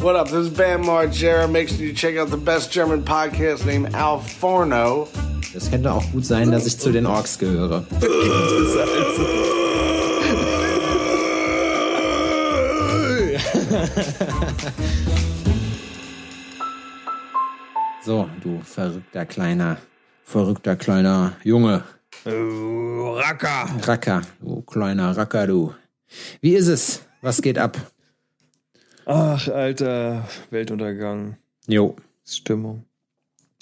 What up? This is Bam Margera. Make sure you check out the best German podcast named Al Forno. Das könnte auch gut sein, dass ich zu den Orks gehöre. so, du verrückter kleiner, verrückter kleiner Junge. Racker. Racker, du kleiner Racker, du. Wie ist es? Was geht ab? Ach, alter Weltuntergang. Jo. Stimmung.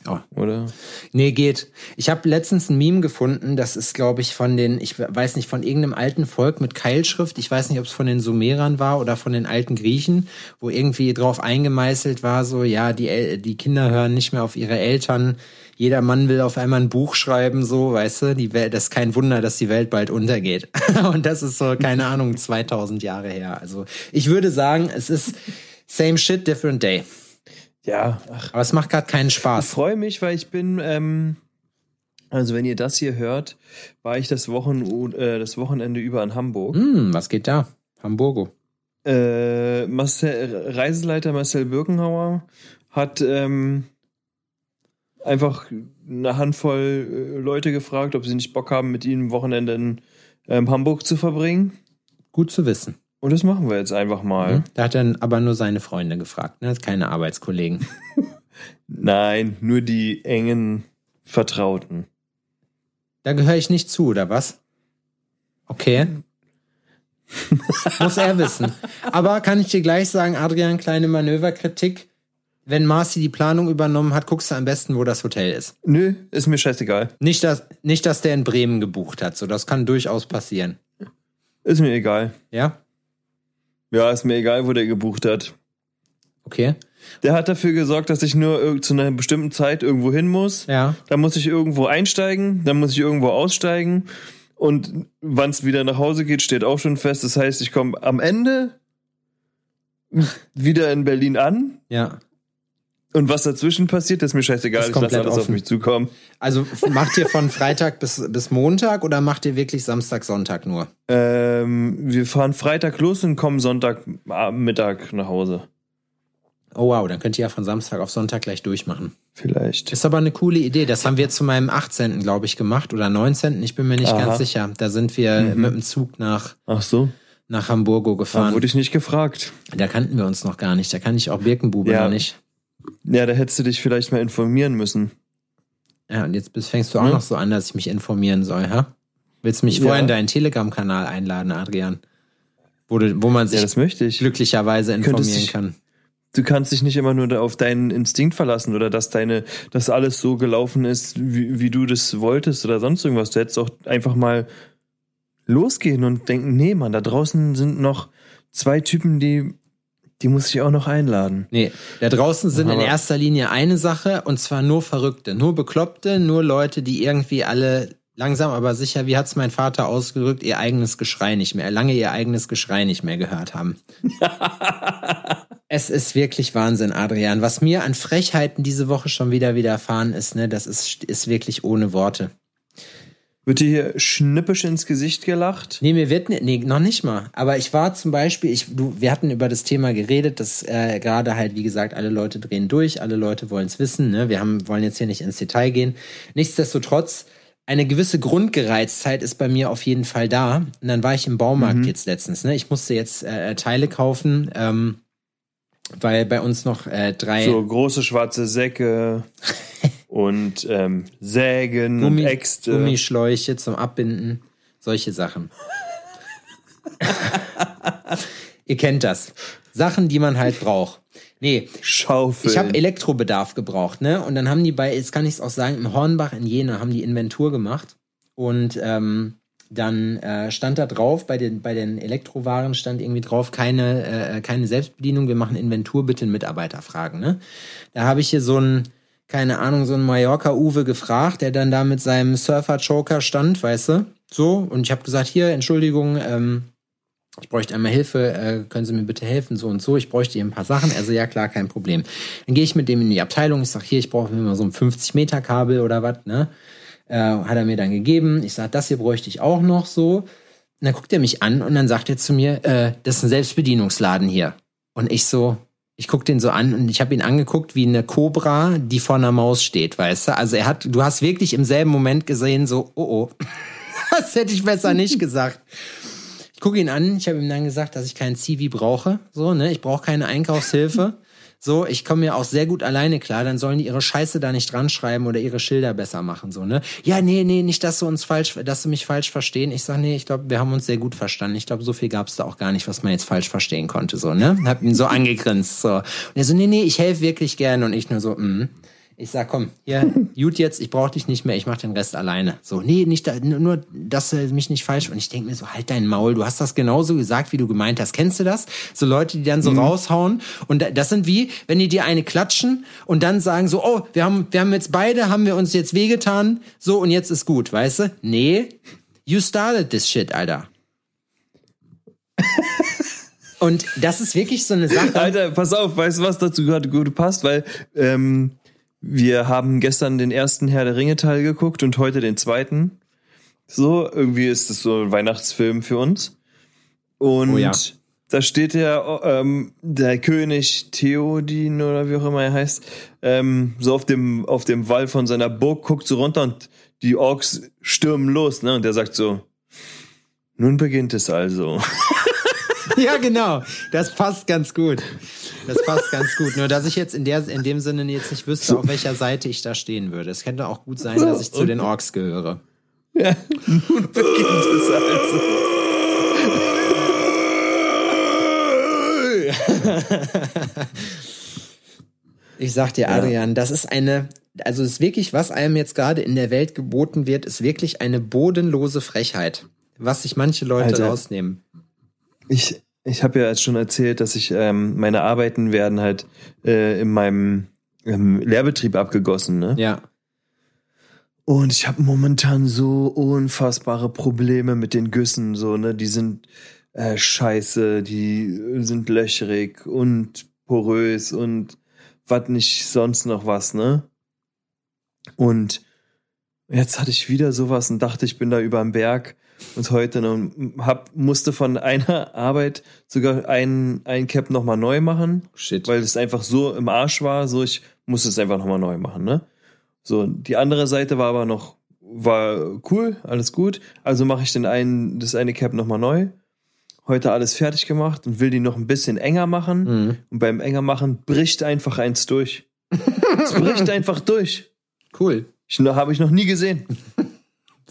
Oh. Oder? Nee, geht. Ich habe letztens ein Meme gefunden, das ist, glaube ich, von den, ich weiß nicht, von irgendeinem alten Volk mit Keilschrift. Ich weiß nicht, ob es von den Sumerern war oder von den alten Griechen, wo irgendwie drauf eingemeißelt war, so, ja, die, die Kinder hören nicht mehr auf ihre Eltern. Jeder Mann will auf einmal ein Buch schreiben, so, weißt du, die Welt, das ist kein Wunder, dass die Welt bald untergeht. Und das ist so, keine Ahnung, 2000 Jahre her. Also, ich würde sagen, es ist same shit, different day. Ja, ach. Aber es macht gerade keinen Ich Spaß. freue mich, weil ich bin, ähm, also wenn ihr das hier hört, war ich das, Wochen, äh, das Wochenende über in Hamburg. Hm, was geht da? Hamburgo. Äh, Marcel, Reiseleiter Marcel Birkenhauer hat ähm, einfach eine Handvoll äh, Leute gefragt, ob sie nicht Bock haben, mit ihm ein Wochenende in ähm, Hamburg zu verbringen. Gut zu wissen. Und das machen wir jetzt einfach mal. Mhm. Da hat er aber nur seine Freunde gefragt, ne? keine Arbeitskollegen. Nein, nur die engen Vertrauten. Da gehöre ich nicht zu, oder was? Okay. Muss er wissen. Aber kann ich dir gleich sagen, Adrian, kleine Manöverkritik. Wenn Marci die Planung übernommen hat, guckst du am besten, wo das Hotel ist. Nö, ist mir scheißegal. Nicht, dass, nicht, dass der in Bremen gebucht hat. So, das kann durchaus passieren. Ist mir egal. Ja? Ja, ist mir egal, wo der gebucht hat. Okay. Der hat dafür gesorgt, dass ich nur zu einer bestimmten Zeit irgendwo hin muss. Ja. Dann muss ich irgendwo einsteigen, dann muss ich irgendwo aussteigen. Und wann es wieder nach Hause geht, steht auch schon fest. Das heißt, ich komme am Ende wieder in Berlin an. Ja. Und was dazwischen passiert, ist mir scheißegal. Ist Ich lasse alles auf offen. mich zukommen. Also macht ihr von Freitag bis, bis Montag oder macht ihr wirklich Samstag, Sonntag nur? Ähm, wir fahren Freitag los und kommen Sonntag Mittag nach Hause. Oh wow, dann könnt ihr ja von Samstag auf Sonntag gleich durchmachen. Vielleicht. Ist aber eine coole Idee. Das haben wir zu meinem 18. glaube ich gemacht oder 19. Ich bin mir nicht Aha. ganz sicher. Da sind wir mit dem Zug nach, Ach so. nach Hamburgo Da gefahren. wurde ich nicht gefragt. Da kannten wir uns noch gar nicht. Da kann ich auch Birkenbube Ja. noch nicht. Ja, da hättest du dich vielleicht mal informieren müssen. Ja, und jetzt fängst du auch Hm? noch so an, dass ich mich informieren soll, ha? Willst du mich Ja. vorher in deinen Telegram-Kanal einladen, Adrian? Wo, du, wo man sich Ja, das möchte ich. glücklicherweise informieren dich- kann. Du kannst dich nicht immer nur auf deinen Instinkt verlassen oder dass deine, dass alles so gelaufen ist, wie, wie du das wolltest oder sonst irgendwas. Du hättest auch einfach mal losgehen und denken, nee, Mann, da draußen sind noch zwei Typen, die, die muss ich auch noch einladen. Nee, da draußen sind in Aber- erster Linie eine Sache und zwar nur Verrückte, nur Bekloppte, nur Leute, die irgendwie alle langsam aber sicher, wie hat's mein Vater ausgedrückt, ihr eigenes Geschrei nicht mehr, lange ihr eigenes Geschrei nicht mehr gehört haben. es ist wirklich Wahnsinn, Adrian. Was mir an Frechheiten diese Woche schon wieder widerfahren ist, ne, das ist, ist wirklich ohne Worte. Wird dir hier schnippisch ins Gesicht gelacht? Nee, mir wird, ne- nee, noch nicht mal. Aber ich war zum Beispiel, ich, du, wir hatten über das Thema geredet, dass äh, gerade halt, wie gesagt, alle Leute drehen durch, alle Leute wollen es wissen. Ne? Wir haben, wollen jetzt hier nicht ins Detail gehen. Nichtsdestotrotz, eine gewisse Grundgereiztheit ist bei mir auf jeden Fall da. Und dann war ich im Baumarkt jetzt letztens. Ne? Ich musste jetzt äh, Teile kaufen, ähm, weil bei uns noch äh, drei So große schwarze Säcke und ähm, Sägen Gummi, und Äxte. Gummischläuche zum Abbinden, solche Sachen. Ihr kennt das. Sachen, die man halt braucht. Nee, Schaufel. ich habe Elektrobedarf gebraucht, ne? Und dann haben die bei, jetzt kann ich es auch sagen, im Hornbach in Jena haben die Inventur gemacht. Und ähm, dann äh, stand da drauf, bei den, bei den Elektrowaren stand irgendwie drauf, keine, äh, keine Selbstbedienung, wir machen Inventur, bitte einen Mitarbeiter fragen, ne? Da habe ich hier so einen, keine Ahnung, so einen Mallorca-Uwe gefragt, der dann da mit seinem Surfer-Choker stand, weißt du? So, und ich habe gesagt, hier, Entschuldigung, ähm, ich bräuchte einmal Hilfe, äh, können Sie mir bitte helfen, so und so, ich bräuchte hier ein paar Sachen. Also ja, klar, kein Problem. Dann gehe ich mit dem in die Abteilung, ich sag hier, ich brauche mir mal so ein 50-Meter-Kabel oder was, ne? Äh, hat er mir dann gegeben. Ich sag, das hier bräuchte ich auch noch so. Und dann guckt er mich an und dann sagt er zu mir, äh, das ist ein Selbstbedienungsladen hier. Und ich so, Ich guck den so an und ich habe ihn angeguckt wie eine Kobra, die vor einer Maus steht, weißt du? Also er hat, du hast wirklich im selben Moment gesehen, so, oh oh, das hätte ich besser nicht gesagt. Ich gucke ihn an, ich habe ihm dann gesagt, dass ich keinen CV brauche, so, ne? Ich brauche keine Einkaufshilfe. So, ich komme mir auch sehr gut alleine klar, dann sollen die ihre Scheiße da nicht dran schreiben oder ihre Schilder besser machen, so, ne? Ja, nee, nee, nicht, dass du uns falsch, dass du mich falsch verstehen. Ich sag, nee, ich glaube, wir haben uns sehr gut verstanden. Ich glaube, so viel gab's da auch gar nicht, was man jetzt falsch verstehen konnte, so, ne? Hab ihn so angegrinst, so. Und er so, nee, nee, ich helfe wirklich gerne. Und ich nur so, mm. Ich sag, komm, hier, gut jetzt, ich brauche dich nicht mehr, ich mach den Rest alleine. So, nee, nicht da, nur, dass du mich nicht falsch. Und ich denk mir so, halt dein Maul, du hast das genauso gesagt, wie du gemeint hast. Kennst du das? So Leute, die dann so raushauen. Und da- das sind wie, wenn die dir eine klatschen und dann sagen so, oh, wir haben, wir haben jetzt beide, haben wir uns jetzt wehgetan, so und jetzt ist gut, weißt du? Nee, you started this shit, Alter. Und das ist wirklich so eine Sache. Alter, pass auf, weißt du, was dazu gerade gut passt? Weil ähm, wir haben gestern den ersten Herr der Ringe Teil geguckt und heute den zweiten. So, irgendwie ist es so ein Weihnachtsfilm für uns. Und Oh ja. da steht der, ähm, der König Theodin oder wie auch immer er heißt, ähm, so auf dem, auf dem Wall von seiner Burg, guckt so runter und die Orks stürmen los, ne? Und der sagt so, nun beginnt es also. Ja, genau. Das passt ganz gut. Das passt ganz gut. Nur, dass ich jetzt in, der, in dem Sinne jetzt nicht wüsste, auf welcher Seite ich da stehen würde. Es könnte auch gut sein, dass ich zu den Orks gehöre. Ja, nun beginnt es also. Ich sag dir, Adrian, das ist eine, also es ist wirklich, was einem jetzt gerade in der Welt geboten wird, ist wirklich eine bodenlose Frechheit. Was sich manche Leute Alter. rausnehmen. Ich, ich habe ja jetzt schon erzählt, dass ich ähm, meine Arbeiten werden halt äh, in meinem ähm, Lehrbetrieb abgegossen, ne? Ja. Und ich habe momentan so unfassbare Probleme mit den Güssen, so, ne? Die sind äh, scheiße, die sind löchrig und porös und was nicht sonst noch was, ne? Und jetzt hatte ich wieder sowas und dachte, ich bin da über den Berg und heute noch hab, musste von einer Arbeit sogar ein, ein Cap nochmal neu machen, Shit. weil es einfach so im Arsch war, so ich musste es einfach nochmal neu machen, ne? So, die andere Seite war aber noch, war cool, alles gut. Also mache ich den einen, das eine Cap nochmal neu. Heute alles fertig gemacht und will die noch ein bisschen enger machen. Mhm. Und beim enger machen bricht einfach eins durch. es bricht einfach durch. Cool. Ich, habe ich noch nie gesehen.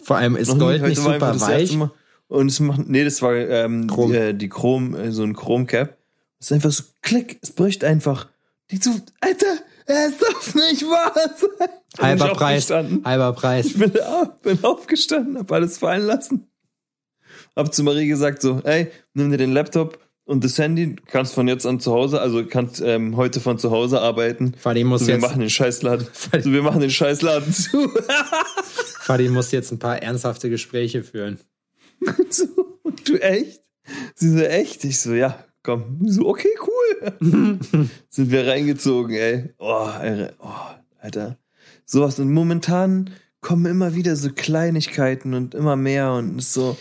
Vor allem ist. Gold nicht einfach super weich. Und es macht, nee, das war ähm, Chrom. Die, äh, die Chrom, äh, so ein Chromcap. Es ist einfach so, klick, es bricht einfach. Die so, Alter, es darf nicht wahr sein. Halber Preis. Halber Preis. Ich bin, bin aufgestanden, hab alles fallen lassen. Hab zu Marie gesagt so, ey, nimm dir den Laptop und das Handy, kannst von jetzt an zu Hause, also kannst ähm, heute von zu Hause arbeiten. Fadi muss So, wir jetzt, machen den Scheißladen. So, wir machen den Scheißladen zu. Fadi muss jetzt ein paar ernsthafte Gespräche führen. so, du echt? Sie so, echt? Ich so, ja, komm. So, okay, cool. Sind wir reingezogen, ey. Oh, oh, Alter. Sowas. Und momentan kommen immer wieder so Kleinigkeiten und immer mehr und so.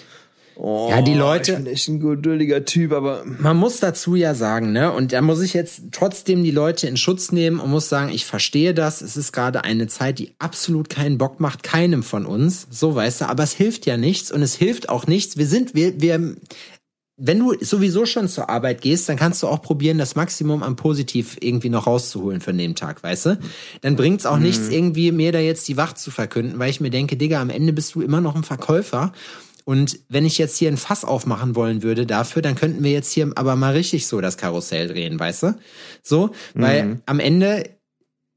Oh, Ja, die Leute- Ich bin echt ein geduldiger Typ, aber. Man muss dazu ja sagen, ne, und da muss ich jetzt trotzdem die Leute in Schutz nehmen und muss sagen, ich verstehe das. Es ist gerade eine Zeit, die absolut keinen Bock macht, keinem von uns. So, weißt du, aber es hilft ja nichts und es hilft auch nichts. Wir sind, wir, wir, wenn du sowieso schon zur Arbeit gehst, dann kannst du auch probieren, das Maximum an Positiv irgendwie noch rauszuholen für den Tag, weißt du? Dann bringt's auch nichts, irgendwie mir da jetzt die Wacht zu verkünden, weil ich mir denke, Digga, am Ende bist du immer noch ein Verkäufer. Und wenn ich jetzt hier ein Fass aufmachen wollen würde dafür, dann könnten wir jetzt hier aber mal richtig so das Karussell drehen, weißt du? So, weil am Ende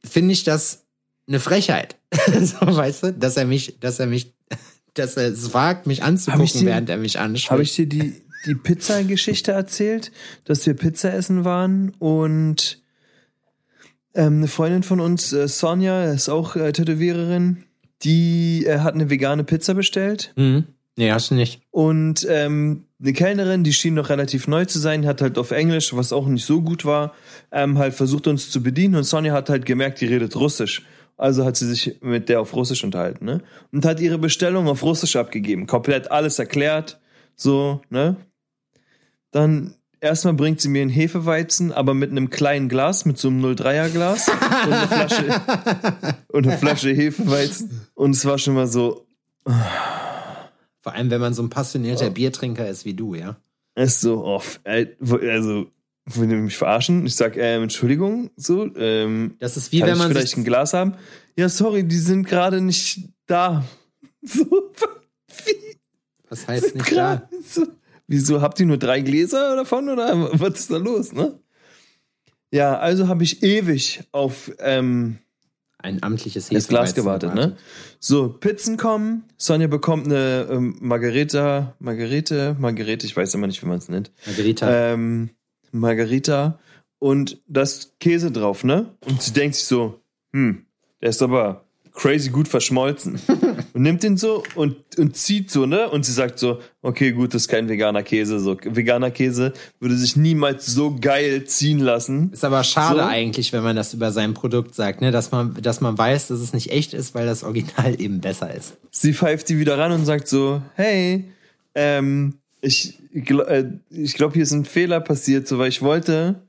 finde ich das eine Frechheit. so, weißt du, dass er mich, dass er mich, dass er es wagt, mich anzugucken, dir- während er mich anschaut. Habe ich dir die, die Pizza-Geschichte erzählt, dass wir Pizza essen waren und ähm, eine Freundin von uns, äh, Sonja, ist auch äh, Tätowiererin, die äh, hat eine vegane Pizza bestellt Mhm. Nee, hast du nicht. und ähm, eine Kellnerin, die schien noch relativ neu zu sein, hat halt auf Englisch, was auch nicht so gut war, ähm, halt versucht uns zu bedienen und Sonja hat halt gemerkt, die redet Russisch. Also hat sie sich mit der auf Russisch unterhalten, ne? Und hat ihre Bestellung auf Russisch abgegeben. Komplett alles erklärt, so, ne? Dann erstmal bringt sie mir einen Hefeweizen, aber mit einem kleinen Glas, mit so einem 03er Glas und eine Flasche, und eine Flasche Hefeweizen. Und es war schon mal so, Vor allem, wenn man so ein passionierter Biertrinker ist wie du, ja. ist so off. Also, wollen die mich verarschen? Ich sag, ähm, Entschuldigung, so, ähm, Das ist wie kann wenn ich man vielleicht ein Glas haben? Ja, sorry, die sind gerade nicht da. So, wie? Was heißt nicht da? So. Wieso habt ihr nur drei Gläser davon oder was ist da los, ne? Ja, also habe ich ewig auf ähm, Ein amtliches das Glas Hefeweizen gewartet, ne? So, Pizzen kommen, Sonja bekommt eine ähm, Margareta, Margarete, Margarete, ich weiß immer nicht, wie man es nennt. Margarita. Ähm, Margarita und das Käse drauf, ne? Und sie denkt sich so, hm, der ist aber crazy gut verschmolzen. und nimmt den so und, und zieht so, ne? Und sie sagt so, okay, gut, das ist kein veganer Käse. So, veganer Käse würde sich niemals so geil ziehen lassen. ist aber schade so. eigentlich, wenn man das über sein Produkt sagt, ne? dass, man, dass man weiß, dass es nicht echt ist, weil das Original eben besser ist. Sie pfeift die wieder ran und sagt so, hey, ähm, ich, äh, ich glaube, hier ist ein Fehler passiert, so, weil ich wollte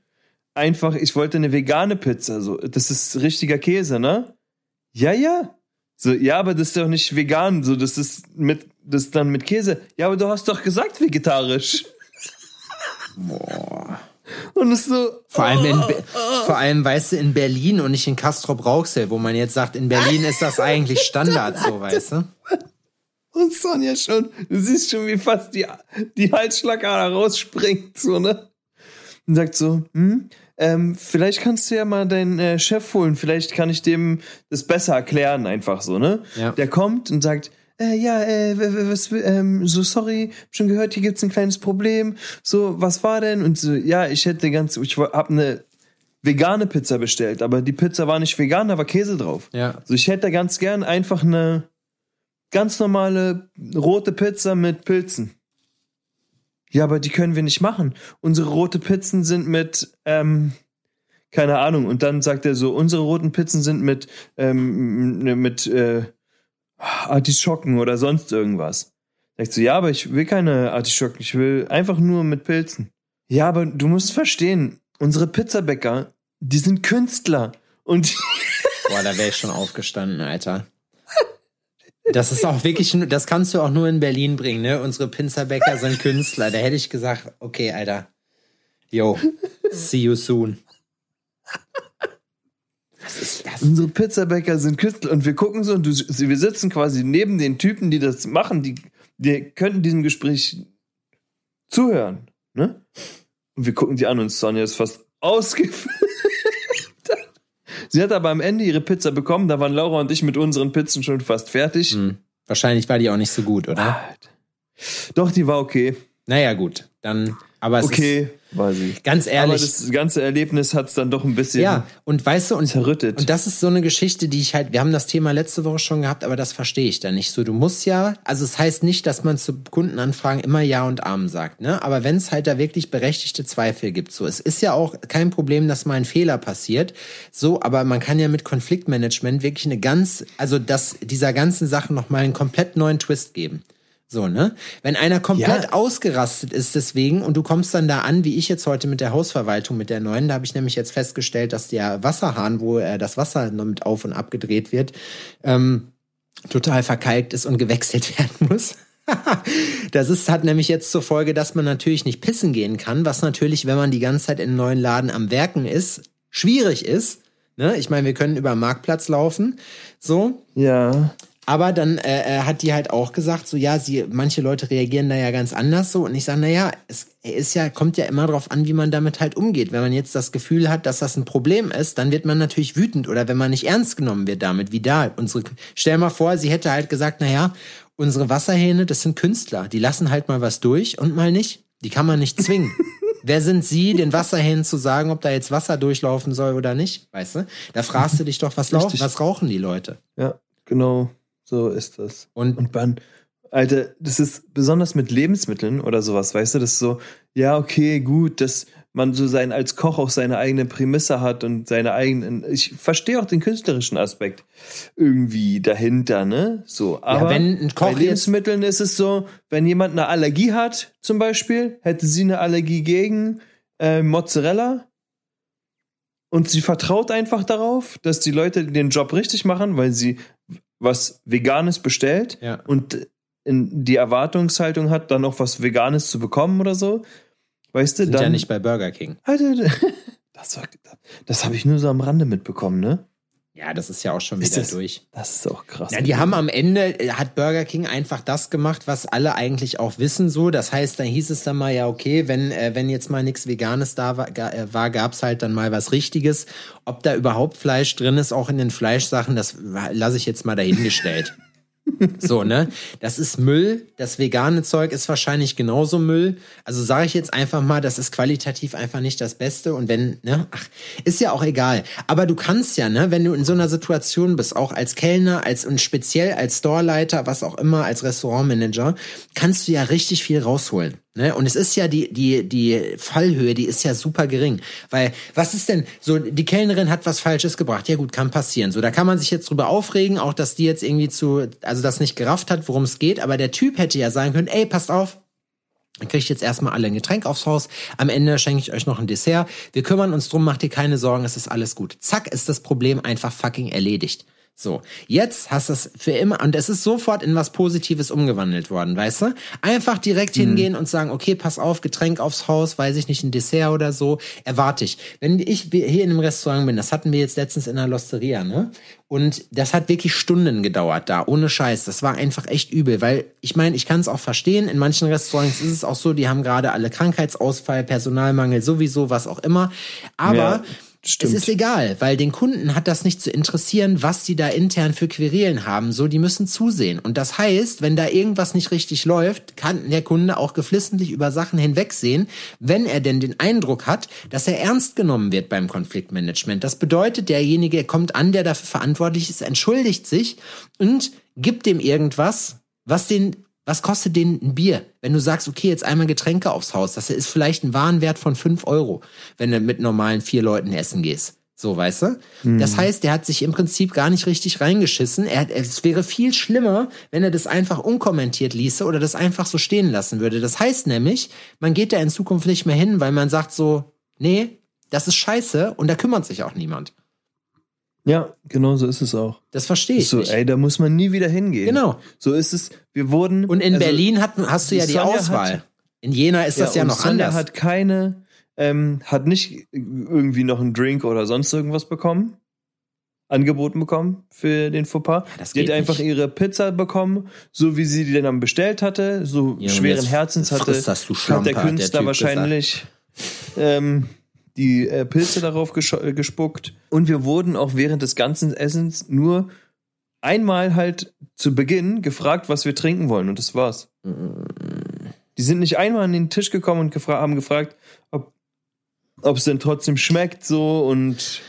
einfach, ich wollte eine vegane Pizza, so, das ist richtiger Käse, ne? Ja, ja. So, ja, aber das ist doch nicht vegan, so, das ist mit, das ist dann mit Käse. Ja, aber du hast doch gesagt vegetarisch. Boah. Und es ist so, Vor allem, in, Be- vor allem, weißt du, in Berlin und nicht in Castrop Rauxel, wo man jetzt sagt, in Berlin ist das eigentlich Standard, so, weißt du? Und Sonja schon, du siehst schon, wie fast die, die Halsschlagader rausspringt, so, ne? Und sagt so, hm, ähm, vielleicht kannst du ja mal deinen äh, Chef holen, vielleicht kann ich dem das besser erklären, einfach so, ne? Ja. Der kommt und sagt, äh, ja, äh, was, ähm, so sorry, hab schon gehört, hier gibt's ein kleines Problem. So, was war denn? Und so, ja, ich hätte ganz, ich hab eine vegane Pizza bestellt, aber die Pizza war nicht vegan, da war Käse drauf. Ja. So, ich hätte ganz gern einfach eine ganz normale rote Pizza mit Pilzen. Ja, aber die können wir nicht machen. Unsere rote Pizzen sind mit, ähm, keine Ahnung. Und dann sagt er so, unsere roten Pizzen sind mit, ähm, mit, äh, Artischocken oder sonst irgendwas. Sagt so, ja, aber ich will keine Artischocken, ich will einfach nur mit Pilzen. Ja, aber du musst verstehen, unsere Pizzabäcker, die sind Künstler. Und Boah, da wäre ich schon aufgestanden, Alter. Das ist auch wirklich, das kannst du auch nur in Berlin bringen, ne? Unsere Pinzerbäcker sind Künstler. Da hätte ich gesagt, okay, Alter. Yo, see you soon. Was ist das? Unsere Pizzabäcker sind Künstler und wir gucken so und du, wir sitzen quasi neben den Typen, die das machen, die, die könnten diesem Gespräch zuhören, ne? Und wir gucken die an und Sonja ist fast ausgeflippt. Sie hat aber am Ende ihre Pizza bekommen, da waren Laura und ich mit unseren Pizzen schon fast fertig. Hm. Wahrscheinlich war die auch nicht so gut, oder? Doch, die war okay. Naja, gut. Dann, aber es Okay, war sie. ist ganz Aber ehrlich. das ganze Erlebnis hat es dann doch ein bisschen Ja, und weißt du, und, zerrüttet. und das ist so eine Geschichte, die ich halt, wir haben das Thema letzte Woche schon gehabt, aber das verstehe ich da nicht so. Du musst ja, also es heißt nicht, dass man zu Kundenanfragen immer Ja und Amen sagt, ne? Aber wenn es halt da wirklich berechtigte Zweifel gibt, so, es ist ja auch kein Problem, dass mal ein Fehler passiert, so, aber man kann ja mit Konfliktmanagement wirklich eine ganz, also das, dieser ganzen Sache nochmal einen komplett neuen Twist geben. So, ne? Wenn einer komplett Ja. ausgerastet ist deswegen und du kommst dann da an, wie ich jetzt heute mit der Hausverwaltung, mit der neuen, da habe ich nämlich jetzt festgestellt, dass der Wasserhahn, wo äh, das Wasser mit auf und ab gedreht wird, ähm, total verkalkt ist und gewechselt werden muss. das ist, hat nämlich jetzt zur Folge, dass man natürlich nicht pissen gehen kann, was natürlich, wenn man die ganze Zeit in einem neuen Laden am Werken ist, schwierig ist. Ne? Ich meine, wir können über den Marktplatz laufen, so, ja. Aber dann äh, äh, hat die halt auch gesagt, so ja, sie, manche Leute reagieren da ja ganz anders so. Und ich sage, naja, es ist ja, kommt ja immer drauf an, wie man damit halt umgeht. Wenn man jetzt das Gefühl hat, dass das ein Problem ist, dann wird man natürlich wütend oder wenn man nicht ernst genommen wird damit, wie da. Unsere, stell mal vor, sie hätte halt gesagt, naja, unsere Wasserhähne, das sind Künstler, die lassen halt mal was durch und mal nicht. Die kann man nicht zwingen. Wer sind Sie, den Wasserhähnen zu sagen, ob da jetzt Wasser durchlaufen soll oder nicht? Weißt du? Da fragst du dich doch, was, lau- Richtig. was rauchen die Leute? Ja, genau. So ist das. Und Und dann, Alter, das ist besonders mit Lebensmitteln oder sowas, weißt du, das ist so, ja, okay, gut, das man so sein als Koch auch seine eigene Prämisse hat und seine eigenen. Ich verstehe auch den künstlerischen Aspekt irgendwie dahinter, ne? So, aber Koch bei Lebensmitteln ist es so, wenn jemand eine Allergie hat, zum Beispiel, hätte sie eine Allergie gegen äh, Mozzarella und sie vertraut einfach darauf, dass die Leute den Job richtig machen, weil sie was Veganes bestellt Ja. und die Erwartungshaltung hat, dann auch was Veganes zu bekommen oder so. Weißt du, Sind dann. ja nicht bei Burger King. Alter, das, war- das habe ich nur so am Rande mitbekommen, ne? Ja, das ist ja auch schon Ist wieder das- durch. Das ist auch krass. Ja, die haben am Ende, äh, hat Burger King einfach das gemacht, was alle eigentlich auch wissen so. Das heißt, dann hieß es dann mal, ja, okay, wenn, äh, wenn jetzt mal nichts Veganes da war, äh, war gab's halt dann mal was Richtiges. Ob da überhaupt Fleisch drin ist, auch in den Fleischsachen, das lasse ich jetzt mal dahingestellt. So, ne? Das ist Müll. Das vegane Zeug ist wahrscheinlich genauso Müll. Also sage ich jetzt einfach mal, das ist qualitativ einfach nicht das Beste. Und wenn, ne, ach, ist ja auch egal. Aber du kannst ja, ne, wenn du in so einer Situation bist, auch als Kellner, als und speziell als Storeleiter, was auch immer, als Restaurantmanager, kannst du ja richtig viel rausholen. Ne? Und es ist ja die, die, die Fallhöhe, die ist ja super gering. Weil, was ist denn, so, die Kellnerin hat was Falsches gebracht. Ja gut, kann passieren. So, da kann man sich jetzt drüber aufregen, auch dass die jetzt irgendwie zu, also das nicht gerafft hat, worum es geht. Aber der Typ hätte ja sagen können, ey, passt auf, Ihr kriegt jetzt erstmal alle ein Getränk aufs Haus. Am Ende schenke ich euch noch ein Dessert. Wir kümmern uns drum, macht ihr keine Sorgen, es ist alles gut. Zack, ist das Problem einfach fucking erledigt. So, jetzt hast du es für immer und es ist sofort in was Positives umgewandelt worden, weißt du? Einfach direkt hingehen und sagen, okay, pass auf, Getränk aufs Haus, weiß ich nicht, ein Dessert oder so, erwarte ich. Wenn ich hier in einem Restaurant bin, das hatten wir jetzt letztens in der Losteria, ne? Und das hat wirklich Stunden gedauert da, ohne Scheiß. Das war einfach echt übel, weil ich meine, ich kann es auch verstehen. In manchen Restaurants ist es auch so, die haben gerade alle Krankheitsausfall, Personalmangel, sowieso, was auch immer. Aber Ja, es stimmt. ist egal, weil den Kunden hat das nicht zu interessieren, was die da intern für Querelen haben. So, die müssen zusehen. Und das heißt, wenn da irgendwas nicht richtig läuft, kann der Kunde auch geflissentlich über Sachen hinwegsehen, wenn er denn den Eindruck hat, dass er ernst genommen wird beim Konfliktmanagement. Das bedeutet, derjenige kommt an, der dafür verantwortlich ist, entschuldigt sich und gibt dem irgendwas, was den was kostet den ein Bier? Wenn du sagst, okay, jetzt einmal Getränke aufs Haus, das ist vielleicht ein Warenwert von 5 Euro, wenn du mit normalen vier Leuten essen gehst. So, weißt du? Das heißt, der hat sich im Prinzip gar nicht richtig reingeschissen. Er, es wäre viel schlimmer, wenn er das einfach unkommentiert ließe oder das einfach so stehen lassen würde. Das heißt nämlich, man geht da in Zukunft nicht mehr hin, weil man sagt so, nee, das ist scheiße und da kümmert sich auch niemand. Ja, genau so ist es auch. Das verstehe ich So, nicht. ey, da muss man nie wieder hingehen. Genau. So ist es. Wir wurden. Und in also, Berlin hat, hast du ja die Sonja hat- Auswahl. in Jena ist das ja, noch Sonja anders. hat keine, ähm, hat nicht irgendwie noch einen Drink oder sonst irgendwas bekommen. Angeboten bekommen für den Fauxpas. das sie hat einfach nicht. ihre Pizza bekommen, so wie sie die dann bestellt hatte, so Junge, schweren Herzens hatte, frisst das, du hat Schlamper, der der Künstler Typ wahrscheinlich ähm, die äh, Pilze darauf äh, gespuckt. Und wir wurden auch während des ganzen Essens nur einmal halt zu Beginn gefragt, was wir trinken wollen. Und das war's. Die sind nicht einmal an den Tisch gekommen und gefra haben gefragt, ob es denn trotzdem schmeckt so und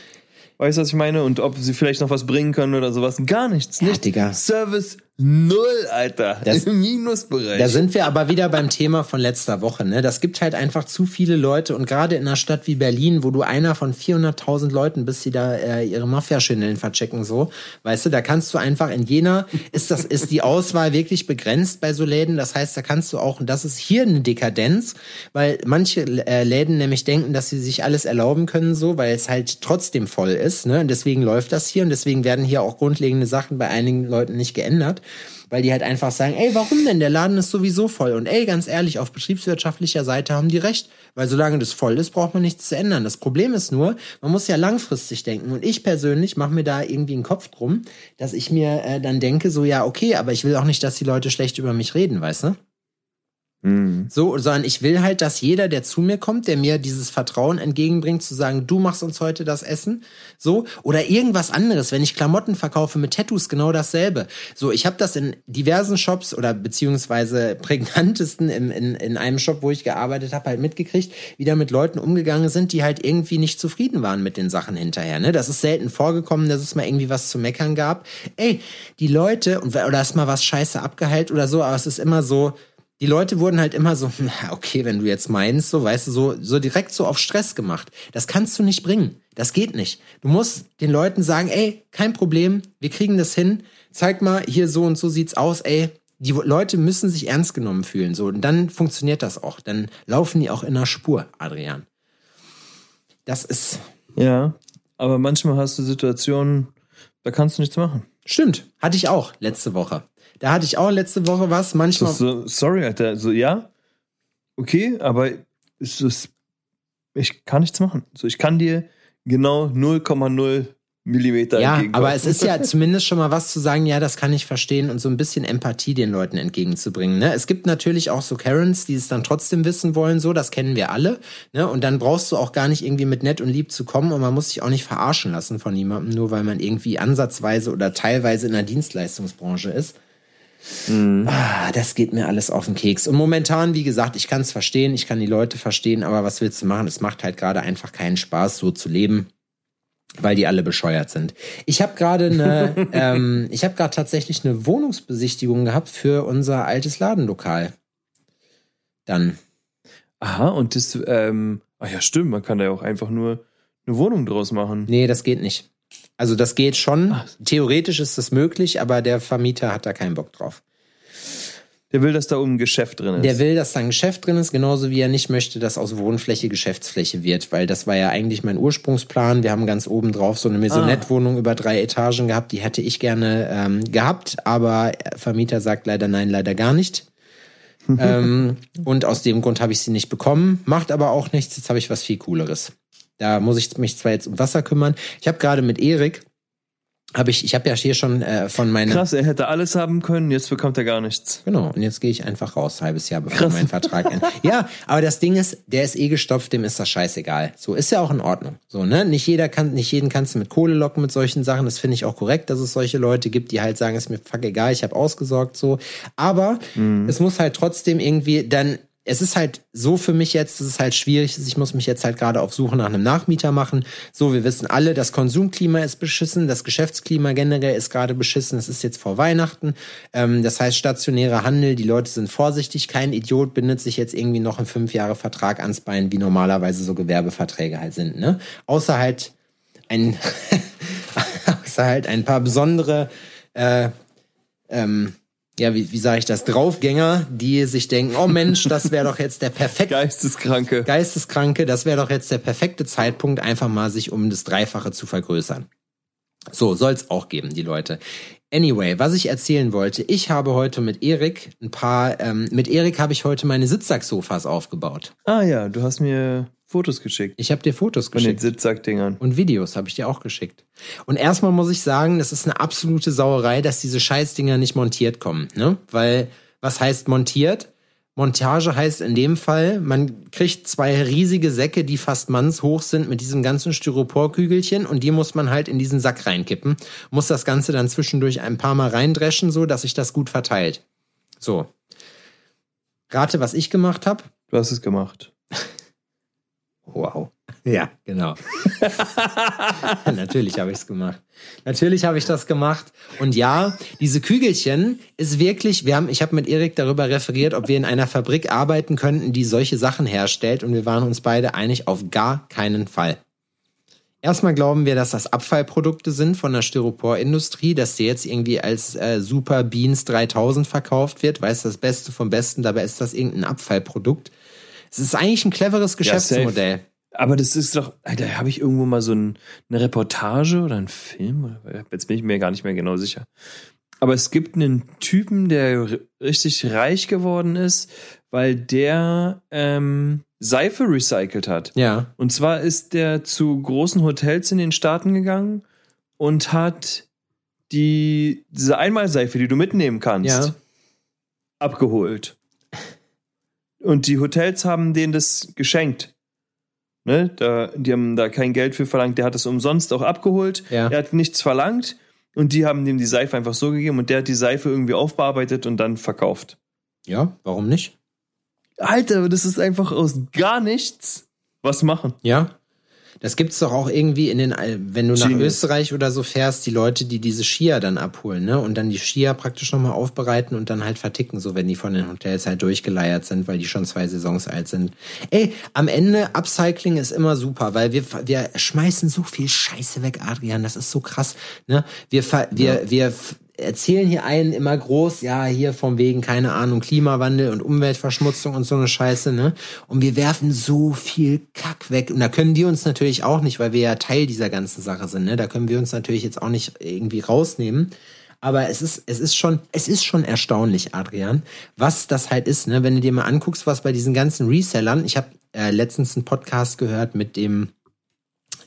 weißt du, was ich meine? Und ob sie vielleicht noch was bringen können oder sowas. Gar nichts. Ja, nicht. Digga. Service null, Alter. Das- Im Minusbereich. Da sind wir aber wieder beim Thema von letzter Woche. Ne? Das gibt halt einfach zu viele Leute und gerade in einer Stadt wie Berlin, wo du einer von 400.000 Leuten bist, die da äh, ihre Mafia-Schindeln verchecken, so, weißt du, da kannst du einfach in Jena ist das ist die Auswahl wirklich begrenzt bei so Läden. Das heißt, da kannst du auch und das ist hier eine Dekadenz, weil manche äh, Läden nämlich denken, dass sie sich alles erlauben können, so, weil es halt trotzdem voll ist. Ne? Und deswegen läuft das hier und deswegen werden hier auch grundlegende Sachen bei einigen Leuten nicht geändert weil die halt einfach sagen, ey, warum denn? Der Laden ist sowieso voll. Und ey, ganz ehrlich, auf betriebswirtschaftlicher Seite haben die recht, weil solange das voll ist, braucht man nichts zu ändern. Das Problem ist nur, man muss ja langfristig denken. Und ich persönlich mache mir da irgendwie einen Kopf drum, dass ich mir äh, dann denke, so ja, okay, aber ich will auch nicht, dass die Leute schlecht über mich reden, weißt du? Mhm. So, sondern ich will halt, dass jeder, der zu mir kommt, der mir dieses Vertrauen entgegenbringt, zu sagen, du machst uns heute das Essen, so, oder irgendwas anderes. Wenn ich Klamotten verkaufe mit Tattoos, genau dasselbe. So, ich habe das in diversen Shops oder beziehungsweise prägnantesten in, in, in einem Shop, wo ich gearbeitet habe, halt mitgekriegt, wie da mit Leuten umgegangen sind, die halt irgendwie nicht zufrieden waren mit den Sachen hinterher. Ne? Das ist selten vorgekommen, dass es mal irgendwie was zu meckern gab. Ey, die Leute, und oder ist mal was scheiße abgeheilt oder so, aber es ist immer so, die Leute wurden halt immer so, na, okay, wenn du jetzt meinst, so, weißt du, so, so direkt so auf Stress gemacht. Das kannst du nicht bringen. Das geht nicht. Du musst den Leuten sagen, ey, kein Problem, wir kriegen das hin. Zeig mal, hier so und so sieht's aus, ey. Die Leute müssen sich ernst genommen fühlen, so. Und dann funktioniert das auch. Dann laufen die auch in der Spur, Adrian. Das ist, Ja, aber manchmal hast du Situationen, da kannst du nichts machen. stimmt. Hatte ich auch letzte Woche. Da hatte ich auch letzte Woche was. Manchmal, so, sorry, Alter. So, ja, okay, aber es ist, ich kann nichts machen. So, ich kann dir genau 0,0 Millimeter Ja, aber es ist ja zumindest schon mal was zu sagen, ja, das kann ich verstehen und so ein bisschen Empathie den Leuten entgegenzubringen. Ne? Es gibt natürlich auch so Karens, die es dann trotzdem wissen wollen, so, das kennen wir alle. Ne? Und dann brauchst du auch gar nicht irgendwie mit nett und lieb zu kommen und man muss sich auch nicht verarschen lassen von jemandem, nur weil man irgendwie ansatzweise oder teilweise in der Dienstleistungsbranche ist. Ah, das geht mir alles auf den Keks. Und momentan, wie gesagt, ich kann es verstehen, ich kann die Leute verstehen, aber was willst du machen? Es macht halt gerade einfach keinen Spaß, so zu leben weil die alle bescheuert sind. Ich habe gerade eine, ähm, ich habe gerade tatsächlich eine Wohnungsbesichtigung gehabt für unser altes Ladenlokal. Dann, Aha, und das, ähm, ah ja, stimmt, man kann da ja auch einfach nur eine Wohnung draus machen. nee, das geht nicht. Also das geht schon. Ach. Theoretisch ist das möglich, aber der Vermieter hat da keinen Bock drauf. Der will, dass da oben ein Geschäft drin ist. Der will, dass da ein Geschäft drin ist, genauso wie er nicht möchte, dass aus Wohnfläche Geschäftsfläche wird, weil das war ja eigentlich mein Ursprungsplan. Wir haben ganz oben drauf so eine Maisonette-Wohnung über drei Etagen gehabt, die hätte ich gerne ähm, gehabt, aber Vermieter sagt leider nein, leider gar nicht. ähm, und aus dem Grund habe ich sie nicht bekommen, macht aber auch nichts. Jetzt habe ich was viel Cooleres. Da muss ich mich zwar jetzt um Wasser kümmern. Ich habe gerade mit Erik, habe ich, ich habe ja hier schon äh, von meiner Krass, er hätte alles haben können, jetzt bekommt er gar nichts. Genau, und jetzt gehe ich einfach raus, halbes Jahr bevor Krass. mein Vertrag endet. Ja, aber das Ding ist, der ist eh gestopft, dem ist das scheißegal. So ist ja auch in Ordnung. So, ne? Nicht jeder kann, nicht jeden kannst du mit Kohle locken mit solchen Sachen. Das finde ich auch korrekt, dass es solche Leute gibt, die halt sagen, ist mir fuck egal, ich habe ausgesorgt so. Aber es muss halt trotzdem irgendwie dann es ist halt so für mich jetzt, es halt schwierig ist. Ich muss mich jetzt halt gerade auf Suche nach einem Nachmieter machen. So, wir wissen alle, das Konsumklima ist beschissen, das Geschäftsklima generell ist gerade beschissen. Es ist jetzt vor Weihnachten. Ähm, das heißt, stationärer Handel, die Leute sind vorsichtig. Kein Idiot bindet sich jetzt irgendwie noch einen fünf Jahre Vertrag ans Bein, wie normalerweise so Gewerbeverträge halt sind. Ne? Außer halt ein, außer halt ein paar besondere äh, ähm, ja, wie, wie sage ich das, Draufgänger, die sich denken, oh Mensch, das wäre doch jetzt der perfekte Geisteskranke. Geisteskranke, das wäre doch jetzt der perfekte Zeitpunkt, einfach mal sich um das Dreifache zu vergrößern. So, soll's auch geben, die Leute. Anyway, was ich erzählen wollte, ich habe heute mit Erik ein paar, ähm, mit Erik habe ich heute meine Sitzsacksofas aufgebaut. Ah ja, du hast mir Fotos geschickt Ich habe dir Fotos von den geschickt. Sitzsackdingern. Und Videos habe ich dir auch geschickt. Und erstmal muss ich sagen, das ist eine absolute Sauerei, dass diese Scheißdinger nicht montiert kommen. Ne? Weil, was heißt montiert? Montage heißt in dem Fall, man kriegt zwei riesige Säcke, die fast mannshoch sind mit diesem ganzen Styroporkügelchen und die muss man halt in diesen Sack reinkippen. Muss das Ganze dann zwischendurch ein paar Mal reindreschen, so dass sich das gut verteilt. So. Rate, was ich gemacht habe? Du hast es gemacht. Wow. Ja, genau. Natürlich habe ich es gemacht. Natürlich habe ich das gemacht. Und ja, diese Kügelchen ist wirklich, wir haben, ich habe mit Erik darüber referiert, ob wir in einer Fabrik arbeiten könnten, die solche Sachen herstellt. Und wir waren uns beide einig, auf gar keinen Fall. Erstmal glauben wir, dass das Abfallprodukte sind von der Styroporindustrie, dass die jetzt irgendwie als äh, Super Beans 3000 verkauft wird, weiß das Beste vom Besten, dabei ist das irgendein Abfallprodukt. Es ist eigentlich ein cleveres Geschäftsmodell. Aber das ist doch, Alter, habe ich irgendwo mal so ein, eine Reportage oder einen Film? Jetzt bin ich mir gar nicht mehr genau sicher. Aber es gibt einen Typen, der richtig reich geworden ist, weil der ähm, Seife recycelt hat. ja. Und zwar ist der zu großen Hotels in den Staaten gegangen und hat die, diese Einmalseife, die du mitnehmen kannst, Ja. abgeholt. Und die Hotels haben denen das geschenkt. Ne? Da, die haben da kein Geld für verlangt. Der hat das umsonst auch abgeholt. Ja. Er hat nichts verlangt. Und die haben dem die Seife einfach so gegeben. Und der hat die Seife irgendwie aufbearbeitet und dann verkauft. Ja, warum nicht? Alter, das ist einfach aus gar nichts was machen. Ja. Das gibt's doch auch irgendwie in den, wenn du nach Genius. Österreich oder so fährst, die Leute, die diese Skier dann abholen, ne? Und dann die Skier praktisch nochmal aufbereiten und dann halt verticken, so wenn die von den Hotels halt durchgeleiert sind, weil die schon zwei Saisons alt sind. Ey, am Ende, Upcycling ist immer super, weil wir, wir schmeißen so viel Scheiße weg, Adrian, das ist so krass, ne? Wir, wir, wir f- erzählen hier einen immer groß, ja, hier vom wegen, keine Ahnung, Klimawandel und Umweltverschmutzung und so eine Scheiße, ne? Und wir werfen so viel Kack weg. Und da können wir uns natürlich auch nicht, weil wir ja Teil dieser ganzen Sache sind, ne? Da können wir uns natürlich jetzt auch nicht irgendwie rausnehmen. Aber es ist, es ist schon, es ist schon erstaunlich, Adrian, was das halt ist, ne? Wenn du dir mal anguckst, was bei diesen ganzen Resellern, ich habe äh, letztens einen Podcast gehört mit dem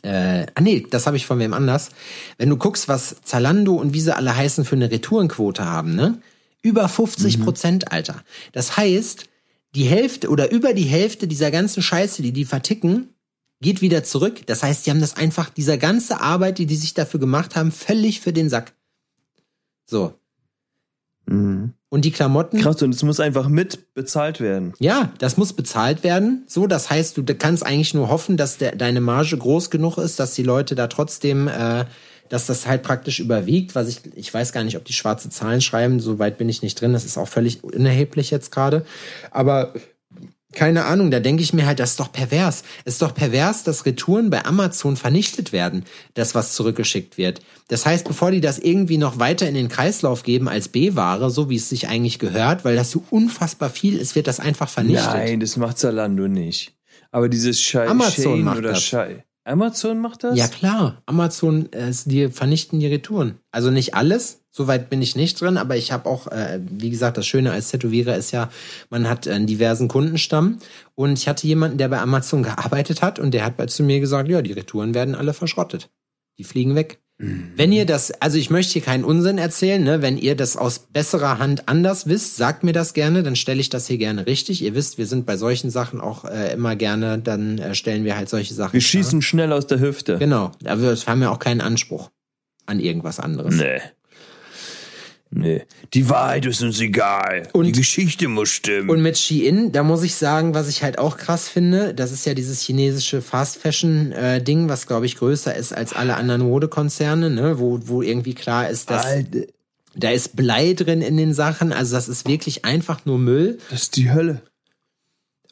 äh, ah nee, das habe ich von wem anders. Wenn du guckst, was Zalando und wie sie alle heißen für eine Retourenquote haben, ne? Über 50 Prozent, Alter. Das heißt, die Hälfte oder über die Hälfte dieser ganzen Scheiße, die die verticken, geht wieder zurück. Das heißt, die haben das einfach, dieser ganze Arbeit, die die sich dafür gemacht haben, völlig für den Sack. So. Mhm. Und die Klamotten. Krass, und es muss einfach mit bezahlt werden. Ja, das muss bezahlt werden. So, das heißt, du kannst eigentlich nur hoffen, dass der, deine Marge groß genug ist, dass die Leute da trotzdem, äh, dass das halt praktisch überwiegt. Was ich, ich weiß gar nicht, ob die schwarze Zahlen schreiben. So weit bin ich nicht drin. Das ist auch völlig unerheblich jetzt gerade. Aber keine Ahnung, da denke ich mir halt, das ist doch pervers. Es ist doch pervers, dass Retouren bei Amazon vernichtet werden, das was zurückgeschickt wird. Das heißt, bevor die das irgendwie noch weiter in den Kreislauf geben als B-Ware, so wie es sich eigentlich gehört, weil das so unfassbar viel ist, wird das einfach vernichtet. Nein, das macht Zalando nicht. Aber dieses Schei Amazon Shane macht oder das. Schei. Amazon macht das? Ja klar, Amazon, äh, die vernichten die Retouren. Also nicht alles, soweit bin ich nicht drin, aber ich habe auch, äh, wie gesagt, das Schöne als Tätowierer ist ja, man hat einen diversen Kundenstamm und ich hatte jemanden, der bei Amazon gearbeitet hat und der hat zu mir gesagt, ja, die Retouren werden alle verschrottet. Die fliegen weg. Wenn ihr das, also ich möchte hier keinen Unsinn erzählen, ne? wenn ihr das aus besserer Hand anders wisst, sagt mir das gerne, dann stelle ich das hier gerne richtig. Ihr wisst, wir sind bei solchen Sachen auch äh, immer gerne, dann äh, stellen wir halt solche Sachen. Wir klar. schießen schnell aus der Hüfte. Genau, aber wir haben ja auch keinen Anspruch an irgendwas anderes. Nee. Nee. Die Wahrheit ist uns egal. Und- die Geschichte muss stimmen. Und mit Shein, da muss ich sagen, was ich halt auch krass finde, das ist ja dieses chinesische Fast Fashion äh, Ding, was glaube ich größer ist als alle anderen Modekonzerne, ne, wo wo irgendwie klar ist, dass Alter, da ist Blei drin in den Sachen, also das ist wirklich einfach nur Müll. das ist die Hölle.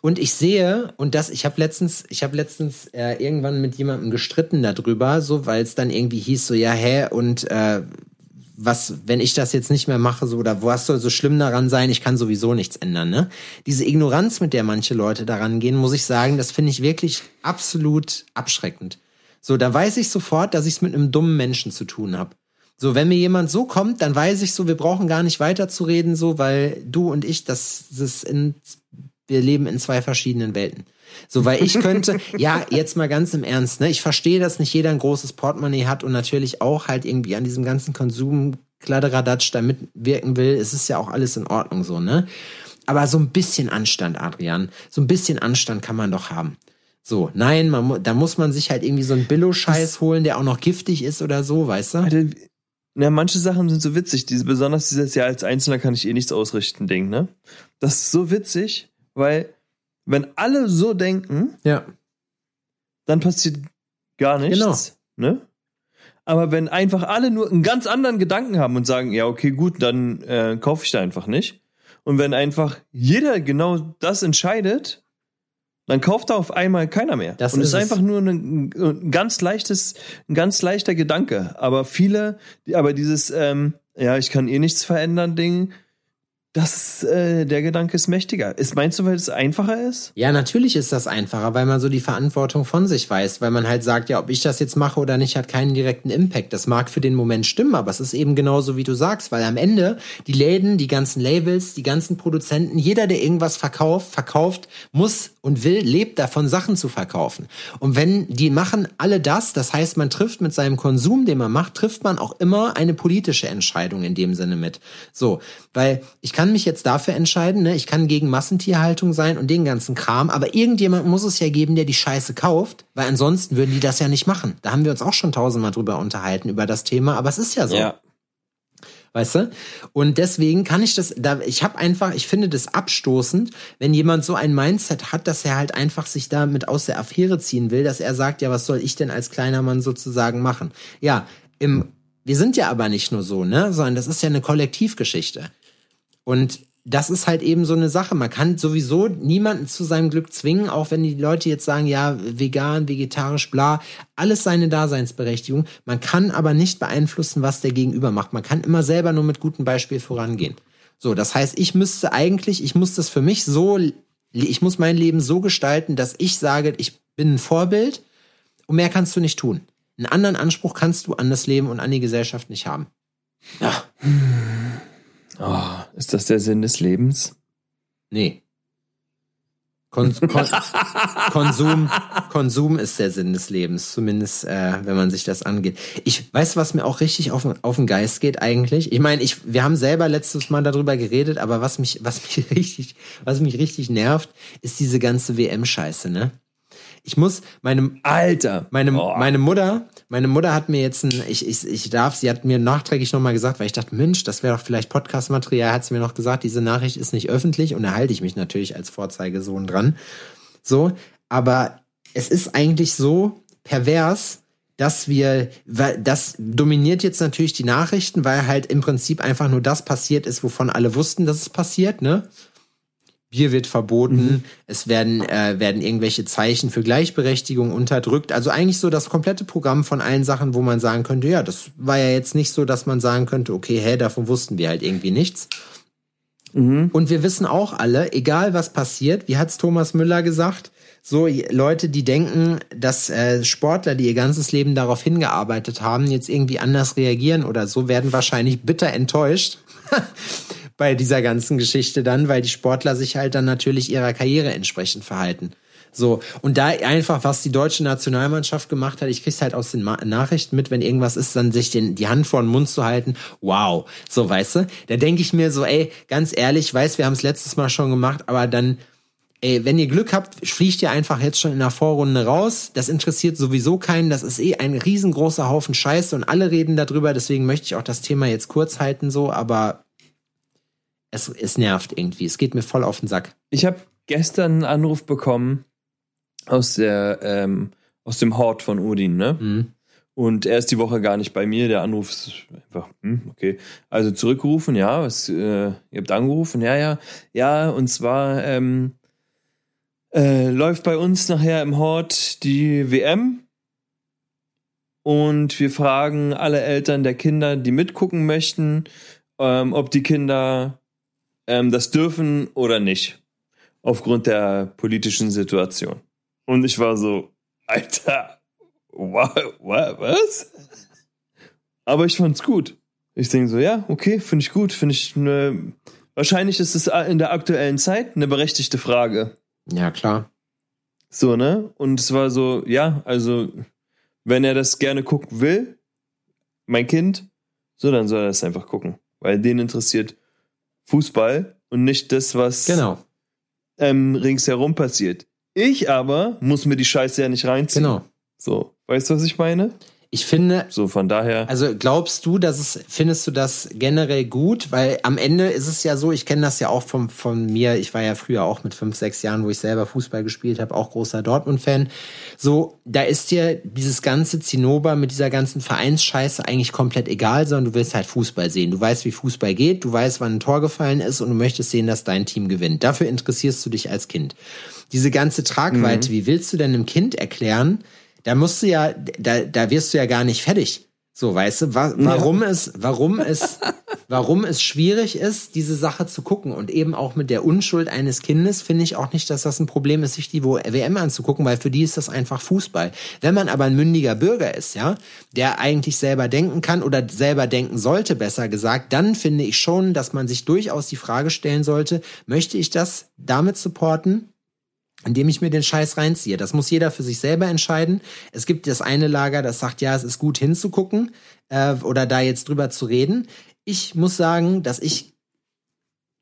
Und ich sehe, und das, ich habe letztens, ich habe letztens äh, irgendwann mit jemandem gestritten darüber, so, weil es dann irgendwie hieß, so, ja, hä, und äh, was, wenn ich das jetzt nicht mehr mache, so, oder was soll so schlimm daran sein, ich kann sowieso nichts ändern, ne? Diese Ignoranz, mit der manche Leute daran gehen, muss ich sagen, das finde ich wirklich absolut abschreckend. So, da weiß ich sofort, dass ich es mit einem dummen Menschen zu tun habe. So, wenn mir jemand so kommt, dann weiß ich so, wir brauchen gar nicht weiterzureden, so, weil du und ich, das, das in, wir leben in zwei verschiedenen Welten. So, weil ich könnte, ja, jetzt mal ganz im Ernst, ne, ich verstehe, dass nicht jeder ein großes Portemonnaie hat und natürlich auch halt irgendwie an diesem ganzen Konsum Kladderadatsch da mitwirken will. Es ist ja auch alles in Ordnung so, ne? Aber so ein bisschen Anstand, Adrian, so ein bisschen Anstand kann man doch haben. So, nein, man, da muss man sich halt irgendwie so einen Billo-Scheiß holen, der auch noch giftig ist oder so, weißt du? Alter, na, manche Sachen sind so witzig. Diese, besonders dieses Jahr als Einzelner kann ich eh nichts ausrichten, Ding, ne? Das ist so witzig, weil wenn alle so denken, Ja. dann passiert gar nichts. Genau. Ne? Aber wenn einfach alle nur einen ganz anderen Gedanken haben und sagen, ja, okay, gut, dann äh, kaufe ich da einfach nicht. Und wenn einfach jeder genau das entscheidet, dann kauft da auf einmal keiner mehr. Das und es ist ist einfach nur ein, ein ganz leichtes, ein ganz leichter Gedanke. Aber viele, aber dieses, ähm, ja, ich kann eh nichts verändern, Ding, das, äh, der Gedanke ist mächtiger. Ist, meinst du, weil es einfacher ist? Ja, natürlich ist das einfacher, weil man so die Verantwortung von sich weiß, weil man halt sagt, ja, ob ich das jetzt mache oder nicht, hat keinen direkten Impact. Das mag für den Moment stimmen, aber es ist eben genauso, wie du sagst, weil am Ende die Läden, die ganzen Labels, die ganzen Produzenten, jeder, der irgendwas verkauft, verkauft, muss und will, lebt davon, Sachen zu verkaufen. Und wenn die machen alle das, das heißt, man trifft mit seinem Konsum, den man macht, trifft man auch immer eine politische Entscheidung in dem Sinne mit. So, weil ich kann mich jetzt dafür entscheiden, ne? ich kann gegen Massentierhaltung sein und den ganzen Kram, aber irgendjemand muss es ja geben, der die Scheiße kauft, weil ansonsten würden die das ja nicht machen. Da haben wir uns auch schon tausendmal drüber unterhalten, über das Thema, aber es ist ja so. Weißt du? Und deswegen kann ich das, da, ich habe einfach, ich finde das abstoßend, wenn jemand so ein Mindset hat, dass er halt einfach sich damit aus der Affäre ziehen will, dass er sagt, ja, was soll ich denn als kleiner Mann sozusagen machen? Ja, im, wir sind ja aber nicht nur so, ne, sondern das ist ja eine Kollektivgeschichte. Und das ist halt eben so eine Sache. Man kann sowieso niemanden zu seinem Glück zwingen, auch wenn die Leute jetzt sagen, ja, vegan, vegetarisch, bla, alles seine Daseinsberechtigung. Man kann aber nicht beeinflussen, was der Gegenüber macht. Man kann immer selber nur mit gutem Beispiel vorangehen. So, das heißt, ich müsste eigentlich, ich muss das für mich so, ich muss mein Leben so gestalten, dass ich sage, ich bin ein Vorbild und mehr kannst du nicht tun. Einen anderen Anspruch kannst du an das Leben und an die Gesellschaft nicht haben. Ja. Oh, ist das der Sinn des Lebens? Nee. Kon Kon Konsum, Konsum ist der Sinn des Lebens, zumindest äh, wenn man sich das angeht. Ich weiß, was mir auch richtig auf, auf den Geist geht eigentlich. Ich meine, ich, wir haben selber letztes Mal darüber geredet, aber was mich, was mich richtig, was mich richtig nervt, ist diese ganze WM-Scheiße, ne? Ich muss meine Alter, meine oh. meine Mutter, meine Mutter hat mir jetzt ein ich ich ich darf, sie hat mir nachträglich nochmal gesagt, weil ich dachte, Mensch, das wäre doch vielleicht Podcast-Material, hat sie mir noch gesagt, diese Nachricht ist nicht öffentlich und da halte ich mich natürlich als Vorzeigesohn dran. So, aber es ist eigentlich so pervers, dass wir, weil das dominiert jetzt natürlich die Nachrichten, weil halt im Prinzip einfach nur das passiert ist, wovon alle wussten, dass es passiert, ne? Bier wird verboten, mhm. es werden, äh, werden irgendwelche Zeichen für Gleichberechtigung unterdrückt. Also eigentlich so das komplette Programm von allen Sachen, wo man sagen könnte, ja, das war ja jetzt nicht so, dass man sagen könnte, okay, hä, davon wussten wir halt irgendwie nichts. Mhm. Und wir wissen auch alle, egal was passiert, wie hat's Thomas Müller gesagt, so Leute, die denken, dass äh, Sportler, die ihr ganzes Leben darauf hingearbeitet haben, jetzt irgendwie anders reagieren oder so, werden wahrscheinlich bitter enttäuscht. bei dieser ganzen Geschichte dann, weil die Sportler sich halt dann natürlich ihrer Karriere entsprechend verhalten. So, und da einfach, was die deutsche Nationalmannschaft gemacht hat, ich krieg's halt aus den Ma Nachrichten mit, wenn irgendwas ist, dann sich den, die Hand vor den Mund zu halten, wow, so, weißt du? Da denke ich mir so, ey, ganz ehrlich, weiß, wir haben es letztes Mal schon gemacht, aber dann, ey, wenn ihr Glück habt, fliegt ihr einfach jetzt schon in der Vorrunde raus. Das interessiert sowieso keinen. Das ist eh ein riesengroßer Haufen Scheiße und alle reden darüber. Deswegen möchte ich auch das Thema jetzt kurz halten, so, aber es, es nervt irgendwie. Es geht mir voll auf den Sack. Ich habe gestern einen Anruf bekommen aus der ähm, aus dem Hort von Odin, ne? Mhm. Und er ist die Woche gar nicht bei mir. Der Anruf ist einfach, hm, okay. Also zurückgerufen, ja, was, äh, ihr habt angerufen, ja, ja. Ja, und zwar ähm, äh, läuft bei uns nachher im Hort die WM. Und wir fragen alle Eltern der Kinder, die mitgucken möchten, ähm, ob die Kinder ähm, das dürfen oder nicht. Aufgrund der politischen Situation. Und ich war so, Alter, was? Aber ich fand's gut. Ich denke so, ja, okay, finde ich gut, finde ich ne, wahrscheinlich ist es in der aktuellen Zeit eine berechtigte Frage. Ja, klar. So, ne? Und es war so, ja, also, wenn er das gerne gucken will, mein Kind, so, dann soll er das einfach gucken. Weil den interessiert Fußball und nicht das, was genau. ähm, ringsherum passiert. Ich aber muss mir die Scheiße ja nicht reinziehen. Genau. So, weißt du, was ich meine? Ich finde. So, von daher. Also glaubst du, dass es, findest du das generell gut? Weil am Ende ist es ja so, ich kenne das ja auch vom, von mir, ich war ja früher auch mit fünf, sechs Jahren, wo ich selber Fußball gespielt habe, auch großer Dortmund-Fan. So, da ist dir dieses ganze Zinnober mit dieser ganzen Vereinsscheiße eigentlich komplett egal, sondern du willst halt Fußball sehen. Du weißt, wie Fußball geht, du weißt, wann ein Tor gefallen ist und du möchtest sehen, dass dein Team gewinnt. Dafür interessierst du dich als Kind. Diese ganze Tragweite, mhm. wie willst du denn einem Kind erklären, da musst du ja, da, da wirst du ja gar nicht fertig. So, weißt du, wa warum ja. es, warum es, warum es schwierig ist, diese Sache zu gucken und eben auch mit der Unschuld eines Kindes finde ich auch nicht, dass das ein Problem ist, sich die WM anzugucken, weil für die ist das einfach Fußball. Wenn man aber ein mündiger Bürger ist, ja, der eigentlich selber denken kann oder selber denken sollte, besser gesagt, dann finde ich schon, dass man sich durchaus die Frage stellen sollte, möchte ich das damit supporten? Indem ich mir den Scheiß reinziehe. Das muss jeder für sich selber entscheiden. Es gibt das eine Lager, das sagt, ja, es ist gut hinzugucken äh, oder da jetzt drüber zu reden. Ich muss sagen, dass ich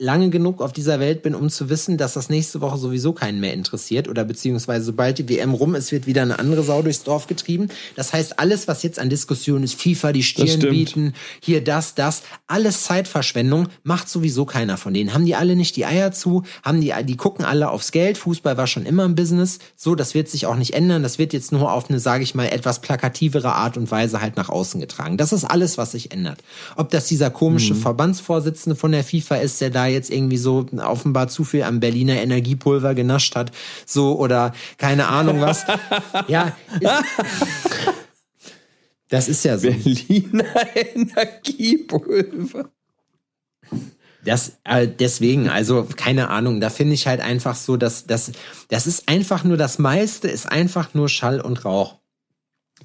lange genug auf dieser Welt bin, um zu wissen, dass das nächste Woche sowieso keinen mehr interessiert oder beziehungsweise sobald die WM rum ist, wird wieder eine andere Sau durchs Dorf getrieben. Das heißt, alles, was jetzt an Diskussionen ist, FIFA, die Stirn bieten, hier das, das, alles Zeitverschwendung, macht sowieso keiner von denen. Haben die alle nicht die Eier zu? Haben die, die gucken alle aufs Geld. Fußball war schon immer ein Business. So, das wird sich auch nicht ändern. Das wird jetzt nur auf eine, sage ich mal, etwas plakativere Art und Weise halt nach außen getragen. Das ist alles, was sich ändert. Ob das dieser komische mhm. Verbandsvorsitzende von der FIFA ist, der da jetzt irgendwie so offenbar zu viel am Berliner Energiepulver genascht hat, so oder keine Ahnung was. ja, ist, das ist ja so. Berliner Energiepulver. Das äh, deswegen, also keine Ahnung, da finde ich halt einfach so, dass das das ist einfach nur das meiste ist einfach nur Schall und Rauch.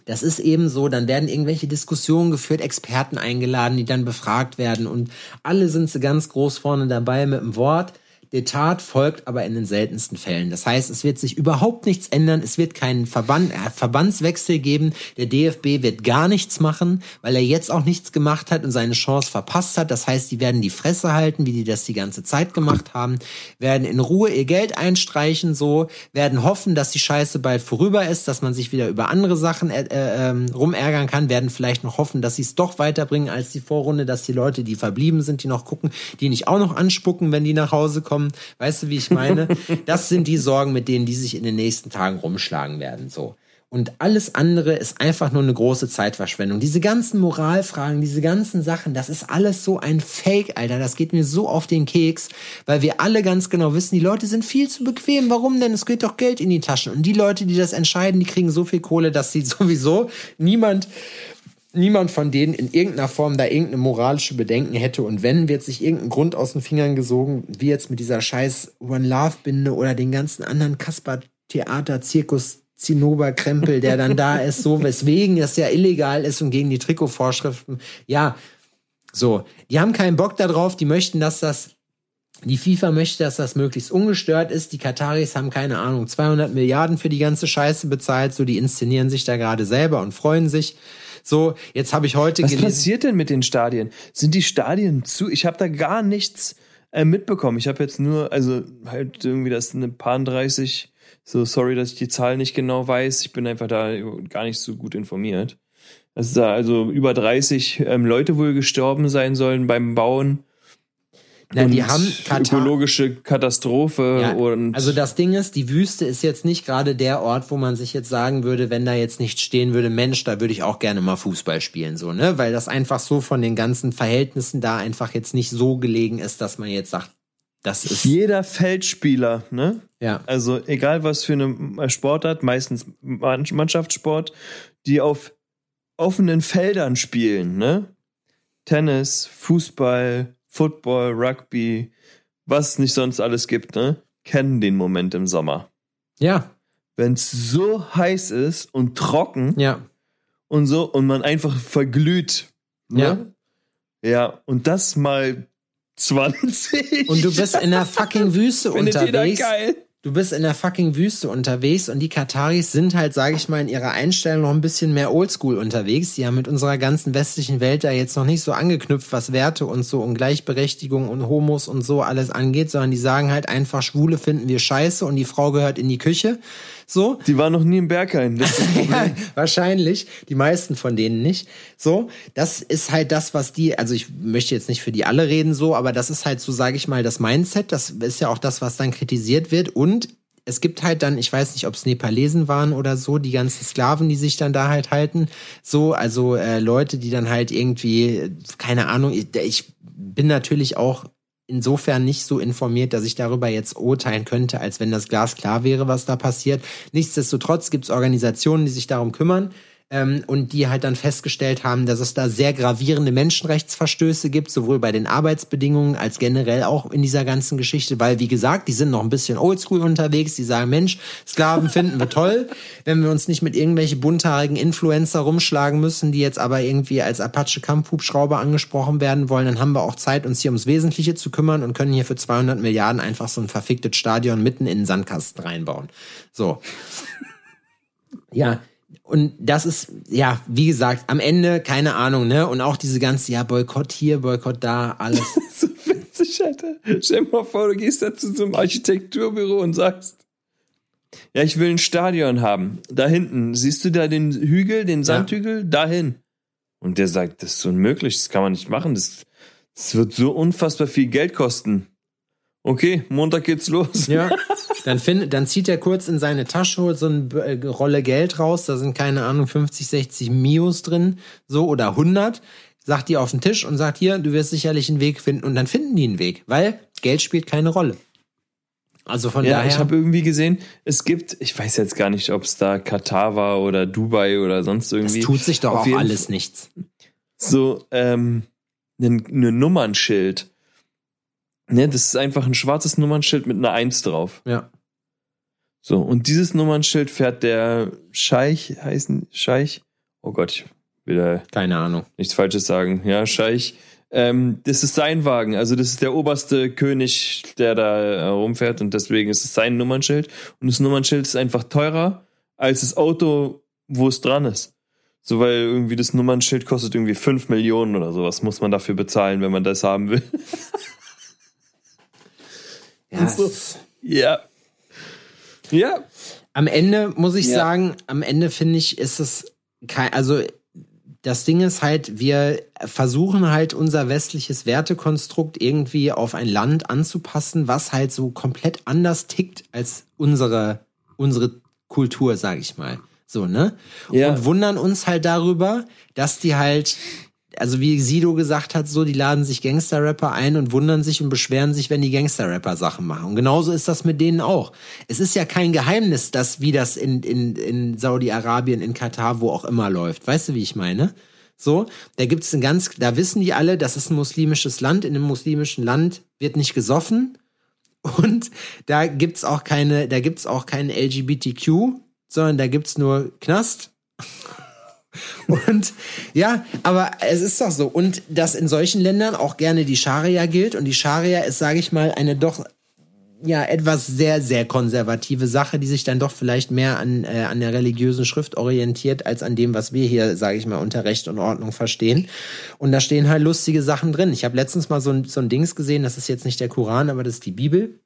Das ist eben so, dann werden irgendwelche Diskussionen geführt, Experten eingeladen, die dann befragt werden und alle sind sie ganz groß vorne dabei mit dem Wort. Die Tat folgt aber in den seltensten Fällen. Das heißt, es wird sich überhaupt nichts ändern. Es wird keinen Verband, äh, Verbandswechsel geben. Der DFB wird gar nichts machen, weil er jetzt auch nichts gemacht hat und seine Chance verpasst hat. Das heißt, die werden die Fresse halten, wie die das die ganze Zeit gemacht haben, werden in Ruhe ihr Geld einstreichen, so, werden hoffen, dass die Scheiße bald vorüber ist, dass man sich wieder über andere Sachen äh, äh, ähm, rumärgern kann, werden vielleicht noch hoffen, dass sie es doch weiterbringen als die Vorrunde, dass die Leute, die verblieben sind, die noch gucken, die nicht auch noch anspucken, wenn die nach Hause kommen kommen. Weißt du, wie ich meine? Das sind die Sorgen, mit denen die sich in den nächsten Tagen rumschlagen werden. So. Und alles andere ist einfach nur eine große Zeitverschwendung. Diese ganzen Moralfragen, diese ganzen Sachen, das ist alles so ein Fake, Alter. Das geht mir so auf den Keks, weil wir alle ganz genau wissen, die Leute sind viel zu bequem. Warum denn? Es geht doch Geld in die Taschen. Und die Leute, die das entscheiden, die kriegen so viel Kohle, dass sie sowieso niemand niemand von denen in irgendeiner Form da irgendeine moralische Bedenken hätte. Und wenn, wird sich irgendein Grund aus den Fingern gesogen, wie jetzt mit dieser scheiß One Love Binde oder den ganzen anderen Kasper Theater, Zirkus, Zinnober Krempel, der dann da ist, so weswegen das ja illegal ist und gegen die Trikotvorschriften. Ja, so. Die haben keinen Bock darauf, die möchten, dass das die FIFA möchte, dass das möglichst ungestört ist. Die Kataris haben keine Ahnung, 200 Milliarden für die ganze Scheiße bezahlt. So, die inszenieren sich da gerade selber und freuen sich. So, jetzt habe ich heute Was gelesen. Was passiert denn mit den Stadien? Sind die Stadien zu? Ich habe da gar nichts äh, mitbekommen. Ich habe jetzt nur, also halt irgendwie das eine paar 30. So, sorry, dass ich die Zahl nicht genau weiß. Ich bin einfach da gar nicht so gut informiert. Dass da also über 30 ähm, Leute wohl gestorben sein sollen beim Bauen na, die haben Katar ökologische Katastrophe ja, und also das Ding ist, die Wüste ist jetzt nicht gerade der Ort, wo man sich jetzt sagen würde, wenn da jetzt nicht stehen würde, Mensch, da würde ich auch gerne mal Fußball spielen, so ne, weil das einfach so von den ganzen Verhältnissen da einfach jetzt nicht so gelegen ist, dass man jetzt sagt, das ist jeder Feldspieler, ne? Ja. Also egal was für eine Sportart, meistens Mannschaftssport, die auf offenen Feldern spielen, ne? Tennis, Fußball, Football, Rugby, was es nicht sonst alles gibt, ne? Kennen den Moment im Sommer. Ja. Wenn es so heiß ist und trocken. Ja. Und so, und man einfach verglüht. Ne? Ja. Ja, und das mal 20. Und du bist in der fucking Wüste Findet unterwegs. Jeder geil. Du bist in der fucking Wüste unterwegs und die Kataris sind halt, sage ich mal, in ihrer Einstellung noch ein bisschen mehr oldschool unterwegs. Die haben mit unserer ganzen westlichen Welt da jetzt noch nicht so angeknüpft, was Werte und so und Gleichberechtigung und Homos und so alles angeht, sondern die sagen halt einfach, Schwule finden wir scheiße und die Frau gehört in die Küche. So. Die waren noch nie im Berghain. Ja, wahrscheinlich. Die meisten von denen nicht. So. Das ist halt das, was die, also ich möchte jetzt nicht für die alle reden so, aber das ist halt so, sage ich mal, das Mindset. Das ist ja auch das, was dann kritisiert wird. Und es gibt halt dann, ich weiß nicht, ob es Nepalesen waren oder so, die ganzen Sklaven, die sich dann da halt halten. So, also äh, Leute, die dann halt irgendwie, keine Ahnung, ich, ich bin natürlich auch insofern nicht so informiert, dass ich darüber jetzt urteilen könnte, als wenn das Glas klar wäre, was da passiert. Nichtsdestotrotz gibt es Organisationen, die sich darum kümmern ähm, und die halt dann festgestellt haben, dass es da sehr gravierende Menschenrechtsverstöße gibt, sowohl bei den Arbeitsbedingungen als generell auch in dieser ganzen Geschichte, weil wie gesagt, die sind noch ein bisschen oldschool unterwegs, die sagen, Mensch, Sklaven finden wir toll, wenn wir uns nicht mit irgendwelche bunthaarigen Influencer rumschlagen müssen, die jetzt aber irgendwie als Apache Kampfhubschrauber angesprochen werden wollen, dann haben wir auch Zeit, uns hier ums Wesentliche zu kümmern und können hier für 200 Milliarden einfach so ein verficktes Stadion mitten in den Sandkasten reinbauen. So. Ja, und das ist, ja, wie gesagt, am Ende, keine Ahnung, ne? Und auch diese ganze, ja, Boykott hier, Boykott da, alles. witzig, Alter. Stell dir mal vor, du gehst da zu so einem Architekturbüro und sagst, ja, ich will ein Stadion haben. Da hinten, siehst du da den Hügel, den Sandhügel? Dahin. Und der sagt, das ist unmöglich, das kann man nicht machen. Das, das wird so unfassbar viel Geld kosten. Okay, Montag geht's los. Ja. Dann, find, dann zieht er kurz in seine Tasche, holt so eine äh, Rolle Geld raus, da sind keine Ahnung 50, 60 Mios drin, so oder 100, sagt die auf den Tisch und sagt hier, du wirst sicherlich einen Weg finden und dann finden die einen Weg, weil Geld spielt keine Rolle. Also von Ja, daher. ich habe irgendwie gesehen, es gibt, ich weiß jetzt gar nicht, ob es da Katar war oder Dubai oder sonst es irgendwie. tut sich doch Auf auch alles nichts. so ähm, ein, ein Nummernschild. Ne, das ist einfach ein schwarzes Nummernschild mit einer Eins drauf. Ja. So, und dieses Nummernschild fährt der Scheich, heißen Scheich? Oh Gott, ich will da Keine Ahnung. nichts Falsches sagen. Ja, Scheich. Ähm, das ist sein Wagen, also das ist der oberste König, der da äh, rumfährt und deswegen ist es sein Nummernschild. Und das Nummernschild ist einfach teurer als das Auto, wo es dran ist. So, weil irgendwie das Nummernschild kostet irgendwie 5 Millionen oder sowas, muss man dafür bezahlen, wenn man das haben will. Ja, so. ja. Ja. Am Ende muss ich Ja. sagen, am Ende finde ich, ist es kein, also das Ding ist halt, wir versuchen halt unser westliches Wertekonstrukt irgendwie auf ein Land anzupassen, was halt so komplett anders tickt als unsere, unsere Kultur, sag ich mal. So, ne? Ja. Und wundern uns halt darüber, dass die halt, also wie Sido gesagt hat, so, die laden sich Gangster-Rapper ein und wundern sich und beschweren sich, wenn die Gangster-Rapper Sachen machen. Und genauso ist das mit denen auch. Es ist ja kein Geheimnis, dass wie das in, in, in Saudi-Arabien, in Katar, wo auch immer läuft. Weißt du, wie ich meine? So, da gibt's ein ganz, da wissen die alle, das ist ein muslimisches Land. In einem muslimischen Land wird nicht gesoffen. Und da gibt's auch keine, da gibt's auch keinen LGBTQ, sondern da gibt's nur Knast. Und ja, aber es ist doch so. Und dass in solchen Ländern auch gerne die Scharia gilt. Und die Scharia ist, sage ich mal, eine doch ja etwas sehr, sehr konservative Sache, die sich dann doch vielleicht mehr an, äh, an der religiösen Schrift orientiert, als an dem, was wir hier, sage ich mal, unter Recht und Ordnung verstehen. Und da stehen halt lustige Sachen drin. Ich habe letztens mal so ein, so ein Dings gesehen, das ist jetzt nicht der Koran, aber das ist die Bibel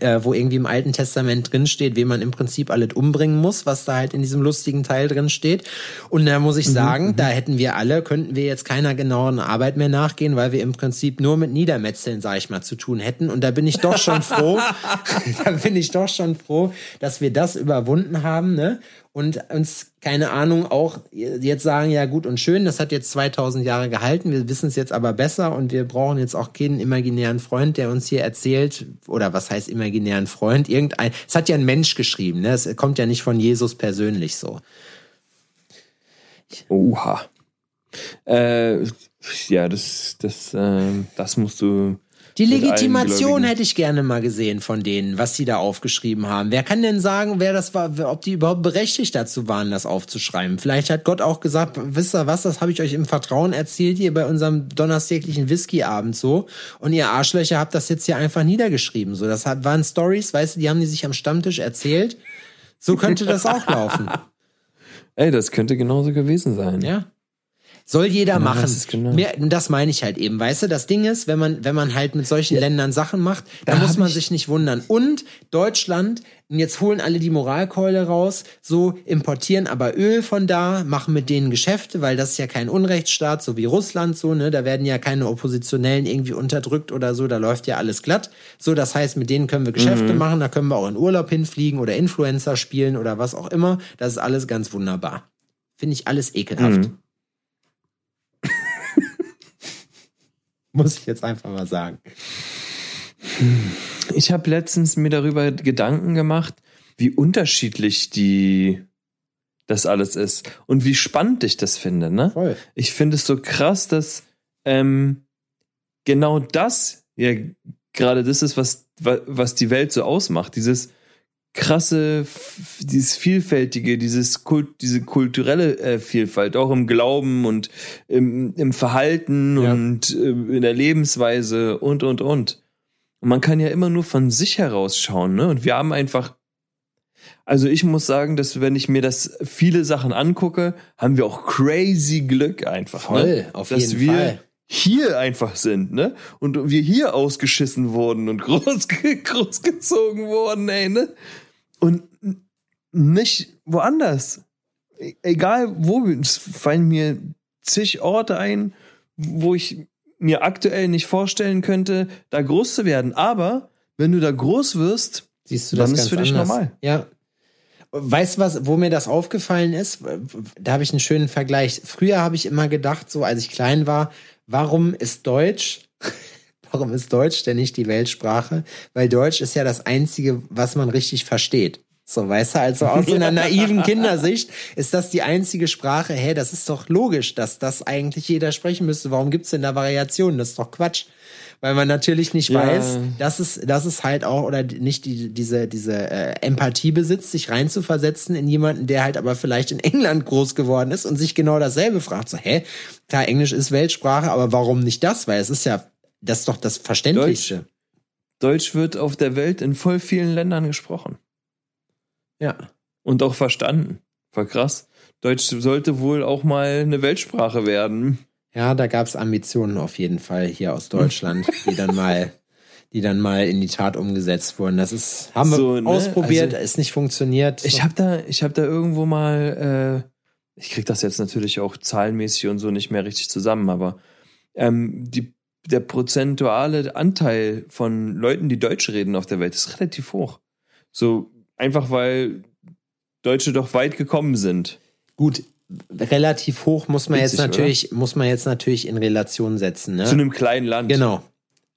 äh, wo irgendwie im Alten Testament drin steht, wen man im Prinzip alles umbringen muss, was da halt in diesem lustigen Teil drin steht. Und da muss ich sagen, da hätten wir alle, könnten wir jetzt keiner genauen Arbeit mehr nachgehen, weil wir im Prinzip nur mit Niedermetzeln, sag ich mal, zu tun hätten. Und da bin ich doch schon froh, da bin ich doch schon froh, dass wir das überwunden haben, ne? Und uns, keine Ahnung, auch jetzt sagen, ja gut und schön, das hat jetzt 2000 Jahre gehalten, wir wissen es jetzt aber besser und wir brauchen jetzt auch keinen imaginären Freund, der uns hier erzählt, oder was heißt imaginären Freund? Irgendein, es hat ja ein Mensch geschrieben, ne? Es kommt ja nicht von Jesus persönlich so. Oha. Äh, ja, das, das, äh, das musst du. Die Legitimation hätte ich gerne mal gesehen von denen, was sie da aufgeschrieben haben. Wer kann denn sagen, wer das war, ob die überhaupt berechtigt dazu waren, das aufzuschreiben? Vielleicht hat Gott auch gesagt, wisst ihr was, das habe ich euch im Vertrauen erzählt hier bei unserem donnerstäglichen Whiskyabend so. Und ihr Arschlöcher habt das jetzt hier einfach niedergeschrieben. So, das waren Stories, weißt du, die haben die sich am Stammtisch erzählt. So könnte das auch laufen. Ey, das könnte genauso gewesen sein. Ja. Soll jeder machen. das genau. Mehr, und das meine ich halt eben, weißt du, das Ding ist, wenn man, wenn man halt mit solchen Ländern Sachen macht, dann Da muss man ich- sich nicht wundern. Und Deutschland, und jetzt holen alle die Moralkeule raus, so importieren aber Öl von da, machen mit denen Geschäfte, weil das ist ja kein Unrechtsstaat, so wie Russland, so, ne, da werden ja keine Oppositionellen irgendwie unterdrückt oder so, da läuft ja alles glatt. So, das heißt, mit denen können wir Geschäfte machen, da können wir auch in Urlaub hinfliegen oder Influencer spielen oder was auch immer. Das ist alles ganz wunderbar. Finde ich alles ekelhaft. Muss ich jetzt einfach mal sagen. Ich habe letztens mir darüber Gedanken gemacht, wie unterschiedlich die das alles ist und wie spannend ich das finde. Ne? Voll. Ich finde es so krass, dass ähm, genau das ja gerade das ist, was, wa- was die Welt so ausmacht. Dieses krasse, dieses vielfältige, dieses Kult, diese kulturelle äh, Vielfalt, auch im Glauben und im, im Verhalten Ja. und äh, in der Lebensweise und und und. Und man kann ja immer nur von sich heraus schauen, ne? Und wir haben einfach also ich muss sagen, dass wenn ich mir das viele Sachen angucke, haben wir auch crazy Glück einfach. Voll, ne? auf dass jeden wir Fall. hier einfach sind, ne? Und wir hier ausgeschissen wurden und groß, großgezogen wurden, ey, ne? Und nicht woanders. E egal wo, es fallen mir zig Orte ein, wo ich mir aktuell nicht vorstellen könnte, da groß zu werden. Aber wenn du da groß wirst, Siehst du das dann ist für dich anders. normal. Ja. Weißt du was, wo mir das aufgefallen ist? Da habe ich einen schönen Vergleich. Früher habe ich immer gedacht, so als ich klein war, warum ist Deutsch, warum ist Deutsch denn nicht die Weltsprache? Weil Deutsch ist ja das einzige, was man richtig versteht. So, weißt du, also aus so einer naiven Kindersicht ist das die einzige Sprache. Hey, das ist doch logisch, dass das eigentlich jeder sprechen müsste. Warum gibt's denn da Variationen? Das ist doch Quatsch. Weil man natürlich nicht Ja. weiß, dass es, dass es halt auch oder nicht die, diese, diese äh, Empathie besitzt, sich reinzuversetzen in jemanden, der halt aber vielleicht in England groß geworden ist und sich genau dasselbe fragt. So, hä? Klar, Englisch ist Weltsprache, aber warum nicht das? Weil es ist ja, das ist doch das Verständlichste. Deutsch wird auf der Welt in voll vielen Ländern gesprochen. Ja. Und auch verstanden. Voll krass. Deutsch sollte wohl auch mal eine Weltsprache werden. Ja, da gab's Ambitionen auf jeden Fall hier aus Deutschland, die dann mal, die dann mal in die Tat umgesetzt wurden. Das ist, haben wir So, ne? ausprobiert, Also, ist nicht funktioniert. Ich habe da, ich habe da irgendwo mal, äh, ich krieg das jetzt natürlich auch zahlenmäßig und so nicht mehr richtig zusammen, aber ähm, die, der prozentuale Anteil von Leuten, die Deutsch reden auf der Welt, ist relativ hoch. So einfach weil Deutsche doch weit gekommen sind. Gut, relativ hoch muss man Witzig, jetzt natürlich, muss man jetzt natürlich in Relation setzen. Ne? Zu einem kleinen Land. Genau.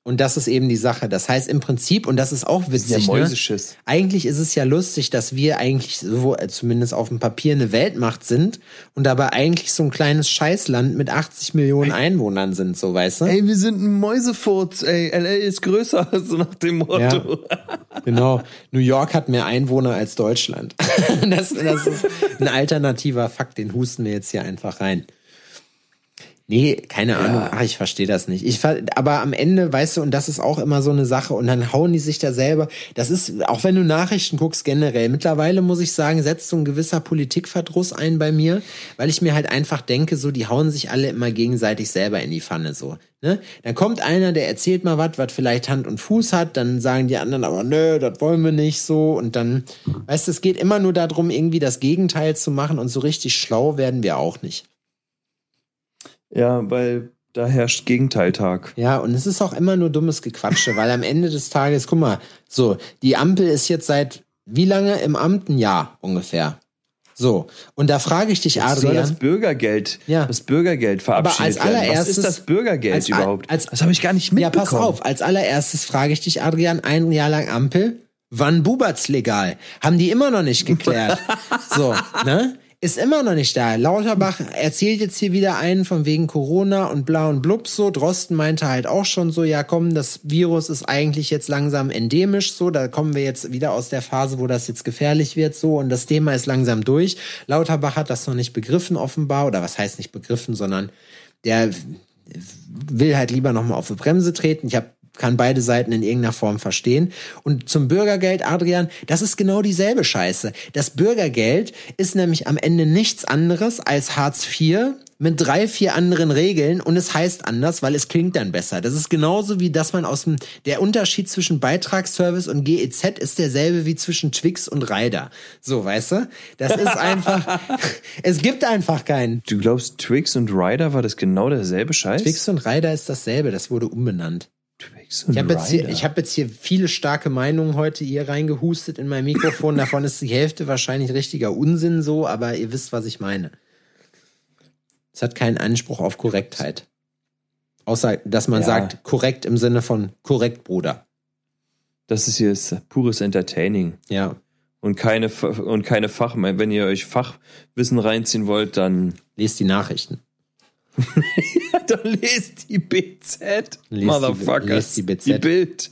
Und das ist eben die Sache. Das heißt im Prinzip, und das ist auch ist witzig, ja ne? Eigentlich ist es ja lustig, dass wir eigentlich so, äh, zumindest auf dem Papier eine Weltmacht sind und dabei eigentlich so ein kleines Scheißland mit 80 Millionen Einwohnern sind, so weißt du? Ey, wir sind ein Mäusefurz, ey. LA ist größer, so nach dem Motto. Genau. New York hat mehr Einwohner als Deutschland. das, das ist ein alternativer Fakt, den husten wir jetzt hier einfach rein. Nee, keine Ahnung. Ach, ich verstehe das nicht. Ich, aber am Ende, weißt du, und das ist auch immer so eine Sache, und dann hauen die sich da selber. Das ist, auch wenn du Nachrichten guckst, generell, mittlerweile muss ich sagen, setzt so ein gewisser Politikverdruss ein bei mir, weil ich mir halt einfach denke, so, die hauen sich alle immer gegenseitig selber in die Pfanne, so. Ne? Dann kommt einer, der erzählt mal was, was vielleicht Hand und Fuß hat, dann sagen die anderen aber, nö, das wollen wir nicht so. Und dann, weißt du, es geht immer nur darum, irgendwie das Gegenteil zu machen und so richtig schlau werden wir auch nicht. Ja, weil da herrscht Gegenteiltag. Ja, und es ist auch immer nur dummes Gequatsche, weil am Ende des Tages, guck mal, so, die Ampel ist jetzt seit wie lange im Amt? Ein Jahr ungefähr. So, und da frage ich dich, Soll das Adrian. Bürgergeld, Ja. das Bürgergeld verabschiedet als werden. Was allererstes- ist das Bürgergeld als- überhaupt? als- das habe ich gar nicht Ja, mitbekommen. pass auf, als allererstes frage ich dich, Adrian, ein Jahr lang Ampel, wann bubert's legal? Haben die immer noch nicht geklärt. so, ne? Ist immer noch nicht da. Lauterbach erzählt jetzt hier wieder einen von wegen Corona und bla und blub so. Drosten meinte halt auch schon so, ja komm, das Virus ist eigentlich jetzt langsam endemisch so. Da kommen wir jetzt wieder aus der Phase, wo das jetzt gefährlich wird so und das Thema ist langsam durch. Lauterbach hat das noch nicht begriffen offenbar oder was heißt nicht begriffen, sondern der will halt lieber noch mal auf die Bremse treten. Ich hab, kann beide Seiten in irgendeiner Form verstehen. Und zum Bürgergeld, Adrian, das ist genau dieselbe Scheiße. Das Bürgergeld ist nämlich am Ende nichts anderes als Hartz IV mit drei, vier anderen Regeln und es heißt anders, weil es klingt dann besser. Das ist genauso wie, dass man aus dem, der Unterschied zwischen Beitragsservice und GEZ ist derselbe wie zwischen Twix und Rider. So, weißt du? Das ist einfach, es gibt einfach keinen. Du glaubst, Twix und Ryder war das genau derselbe Scheiß? Twix und Rider ist dasselbe, das wurde umbenannt. Ich habe jetzt, hier- ich hab jetzt hier viele starke Meinungen heute hier reingehustet in mein Mikrofon. Davon ist die Hälfte wahrscheinlich richtiger Unsinn so, aber ihr wisst, was ich meine. Es hat keinen Anspruch auf Korrektheit. Außer, dass man Ja. sagt, korrekt im Sinne von korrekt, Bruder. das ist jetzt pures Entertaining. Ja. Und keine, und keine Fach, wenn ihr euch Fachwissen reinziehen wollt, dann, Lest die Nachrichten. dann lest die BZ. Lest die- Motherfuckers. lest die BZ. Die Bild.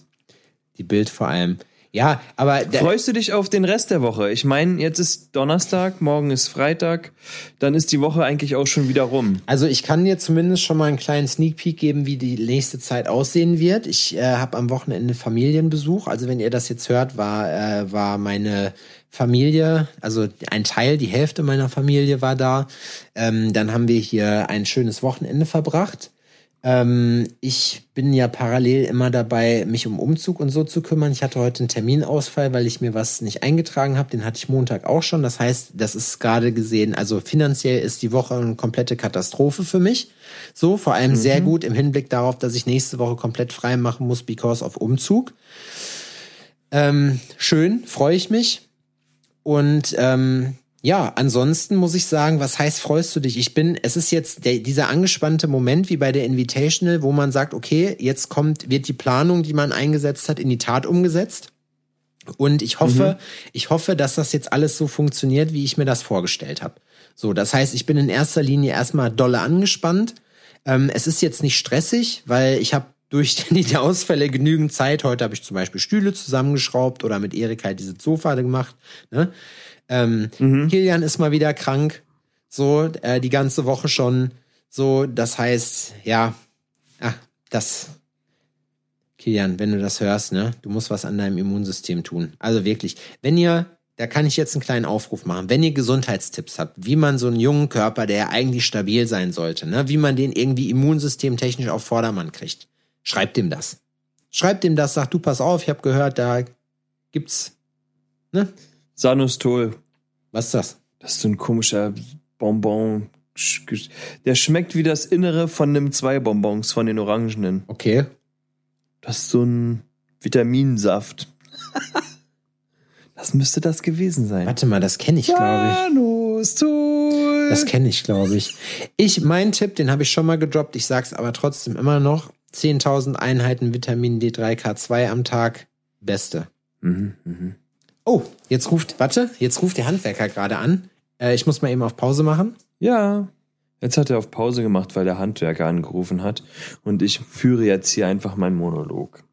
Die Bild vor allem. Ja, aber Freust du dich auf den Rest der Woche? Ich meine, jetzt ist Donnerstag, morgen ist Freitag, dann ist die Woche eigentlich auch schon wieder rum. Also ich kann dir zumindest schon mal einen kleinen Sneak Peek geben, wie die nächste Zeit aussehen wird. Ich äh, habe am Wochenende Familienbesuch. Also wenn ihr das jetzt hört, war äh, war meine Familie, also ein Teil, die Hälfte meiner Familie war da. Ähm, dann haben wir hier ein schönes Wochenende verbracht. Ähm, ich bin ja parallel immer dabei, mich um Umzug und so zu kümmern. Ich hatte heute einen Terminausfall, weil ich mir was nicht eingetragen habe. Den hatte ich Montag auch schon. Das heißt, das ist gerade gesehen, also finanziell ist die Woche eine komplette Katastrophe für mich. So, vor allem mhm. sehr gut im Hinblick darauf, dass ich nächste Woche komplett frei machen muss, because of Umzug. Ähm, schön, freue ich mich. Und ähm, ja, ansonsten muss ich sagen, was heißt, freust du dich? Ich bin, es ist jetzt der, dieser angespannte Moment wie bei der Invitational, wo man sagt, okay, jetzt kommt, wird die Planung, die man eingesetzt hat, in die Tat umgesetzt. Und ich hoffe, mhm. ich hoffe, dass das jetzt alles so funktioniert, wie ich mir das vorgestellt habe. So, das heißt, ich bin in erster Linie erstmal dolle angespannt. Ähm, es ist jetzt nicht stressig, weil ich habe durch die Ausfälle genügend Zeit. Heute habe ich zum Beispiel Stühle zusammengeschraubt oder mit Erik halt diese Sofa gemacht. Ne? Ähm, mhm. Kilian ist mal wieder krank. So, äh, die ganze Woche schon. So, das heißt, ja, ach, das. Kilian, wenn du das hörst, ne, du musst was an deinem Immunsystem tun. Also wirklich, wenn ihr, da kann ich jetzt einen kleinen Aufruf machen, wenn ihr Gesundheitstipps habt, wie man so einen jungen Körper, der ja eigentlich stabil sein sollte, ne, wie man den irgendwie immunsystemtechnisch auf Vordermann kriegt, schreibt ihm das. Schreibt ihm das, sagt du, pass auf, ich habe gehört, da gibt's, ne, Sanustol. Was ist das? Das ist so ein komischer Bonbon. Der schmeckt wie das Innere von einem zwei Bonbons, von den Orangenen. Okay. Das ist so ein Vitaminsaft. das müsste das gewesen sein. Warte mal, das kenne ich, glaube ich. Sanustol. Das kenne ich, glaube ich. Ich, mein Tipp, den habe ich schon mal gedroppt. Ich sag's aber trotzdem immer noch. 10.000 Einheiten Vitamin D3K2 am Tag. Beste. Mhm, mhm. Oh, jetzt ruft, warte, jetzt ruft der Handwerker gerade an. Äh, ich muss mal eben auf Pause machen. Ja. Jetzt hat er auf Pause gemacht, weil der Handwerker angerufen hat. Und ich führe jetzt hier einfach meinen Monolog.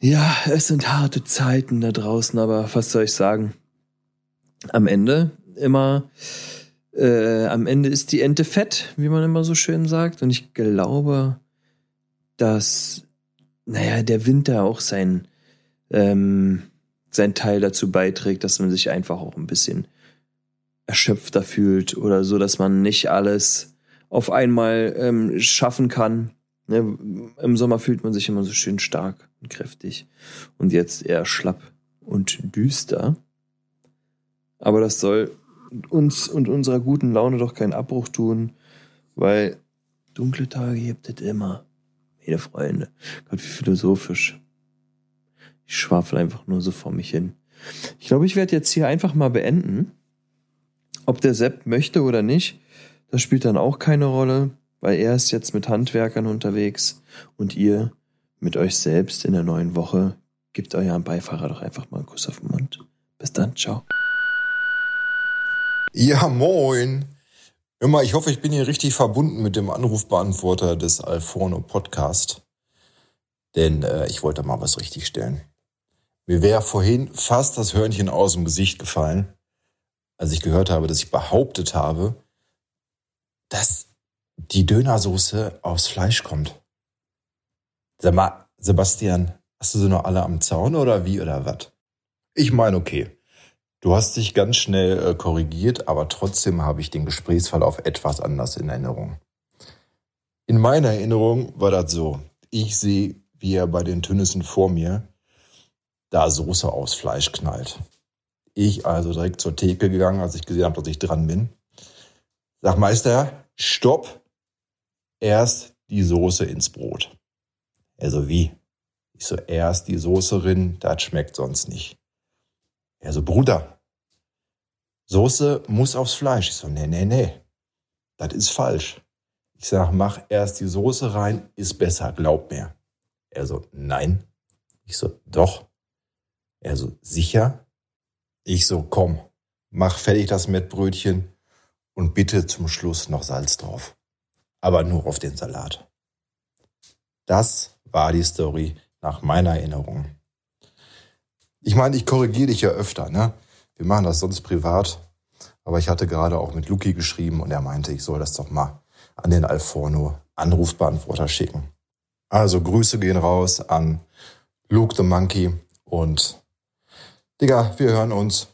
Ja, es sind harte Zeiten da draußen, aber was soll ich sagen? Am Ende immer, äh, am Ende ist die Ente fett, wie man immer so schön sagt. Und ich glaube, dass, naja, der Winter auch sein, ähm, sein Teil dazu beiträgt, dass man sich einfach auch ein bisschen erschöpfter fühlt oder so, dass man nicht alles auf einmal ähm, schaffen kann. Ne? Im Sommer fühlt man sich immer so schön stark und kräftig und jetzt eher schlapp und düster. Aber das soll uns und unserer guten Laune doch keinen Abbruch tun, weil dunkle Tage gibt es immer. Meine Freunde. Gott, wie philosophisch. Ich schwafel einfach nur so vor mich hin. Ich glaube, ich werde jetzt hier einfach mal beenden. Ob der Sepp möchte oder nicht, das spielt dann auch keine Rolle, weil er ist jetzt mit Handwerkern unterwegs und ihr mit euch selbst in der neuen Woche. Gebt eurem Beifahrer doch einfach mal einen Kuss auf den Mund. Bis dann, ciao. Ja, moin. Immer, ich hoffe, ich bin hier richtig verbunden mit dem Anrufbeantworter des Alforno Podcast. Denn äh, ich wollte mal was richtig stellen. Mir wäre vorhin fast das Hörnchen aus dem Gesicht gefallen, als ich gehört habe, dass ich behauptet habe, dass die Dönersoße aufs Fleisch kommt. Sag mal, Sebastian, hast du sie noch alle am Zaun oder wie oder was? Ich meine, okay. Du hast dich ganz schnell äh, korrigiert, aber trotzdem habe ich den Gesprächsverlauf etwas anders in Erinnerung. In meiner Erinnerung war das so. Ich sehe, wie er bei den Tünnissen vor mir da Soße aus Fleisch knallt. Ich also direkt zur Theke gegangen, als ich gesehen habe, dass ich dran bin. Sag Meister, stopp. Erst die Soße ins Brot. Also wie? Ich so, erst die Soße rin, das schmeckt sonst nicht. Er so, Bruder, Soße muss aufs Fleisch. Ich so, nee, nee, nee. Das ist falsch. Ich sag, mach erst die Soße rein, ist besser, glaub mir. Er so, nein. Ich so, doch. Er so, sicher? Ich so, komm, mach fertig das Mettbrötchen und bitte zum Schluss noch Salz drauf. Aber nur auf den Salat. Das war die Story nach meiner Erinnerung. Ich meine, ich korrigiere dich ja öfter, ne? Wir machen das sonst privat. Aber ich hatte gerade auch mit Luki geschrieben und er meinte, ich soll das doch mal an den Alforno Anrufbeantworter schicken. Also Grüße gehen raus an Luke the Monkey und Digga, wir hören uns.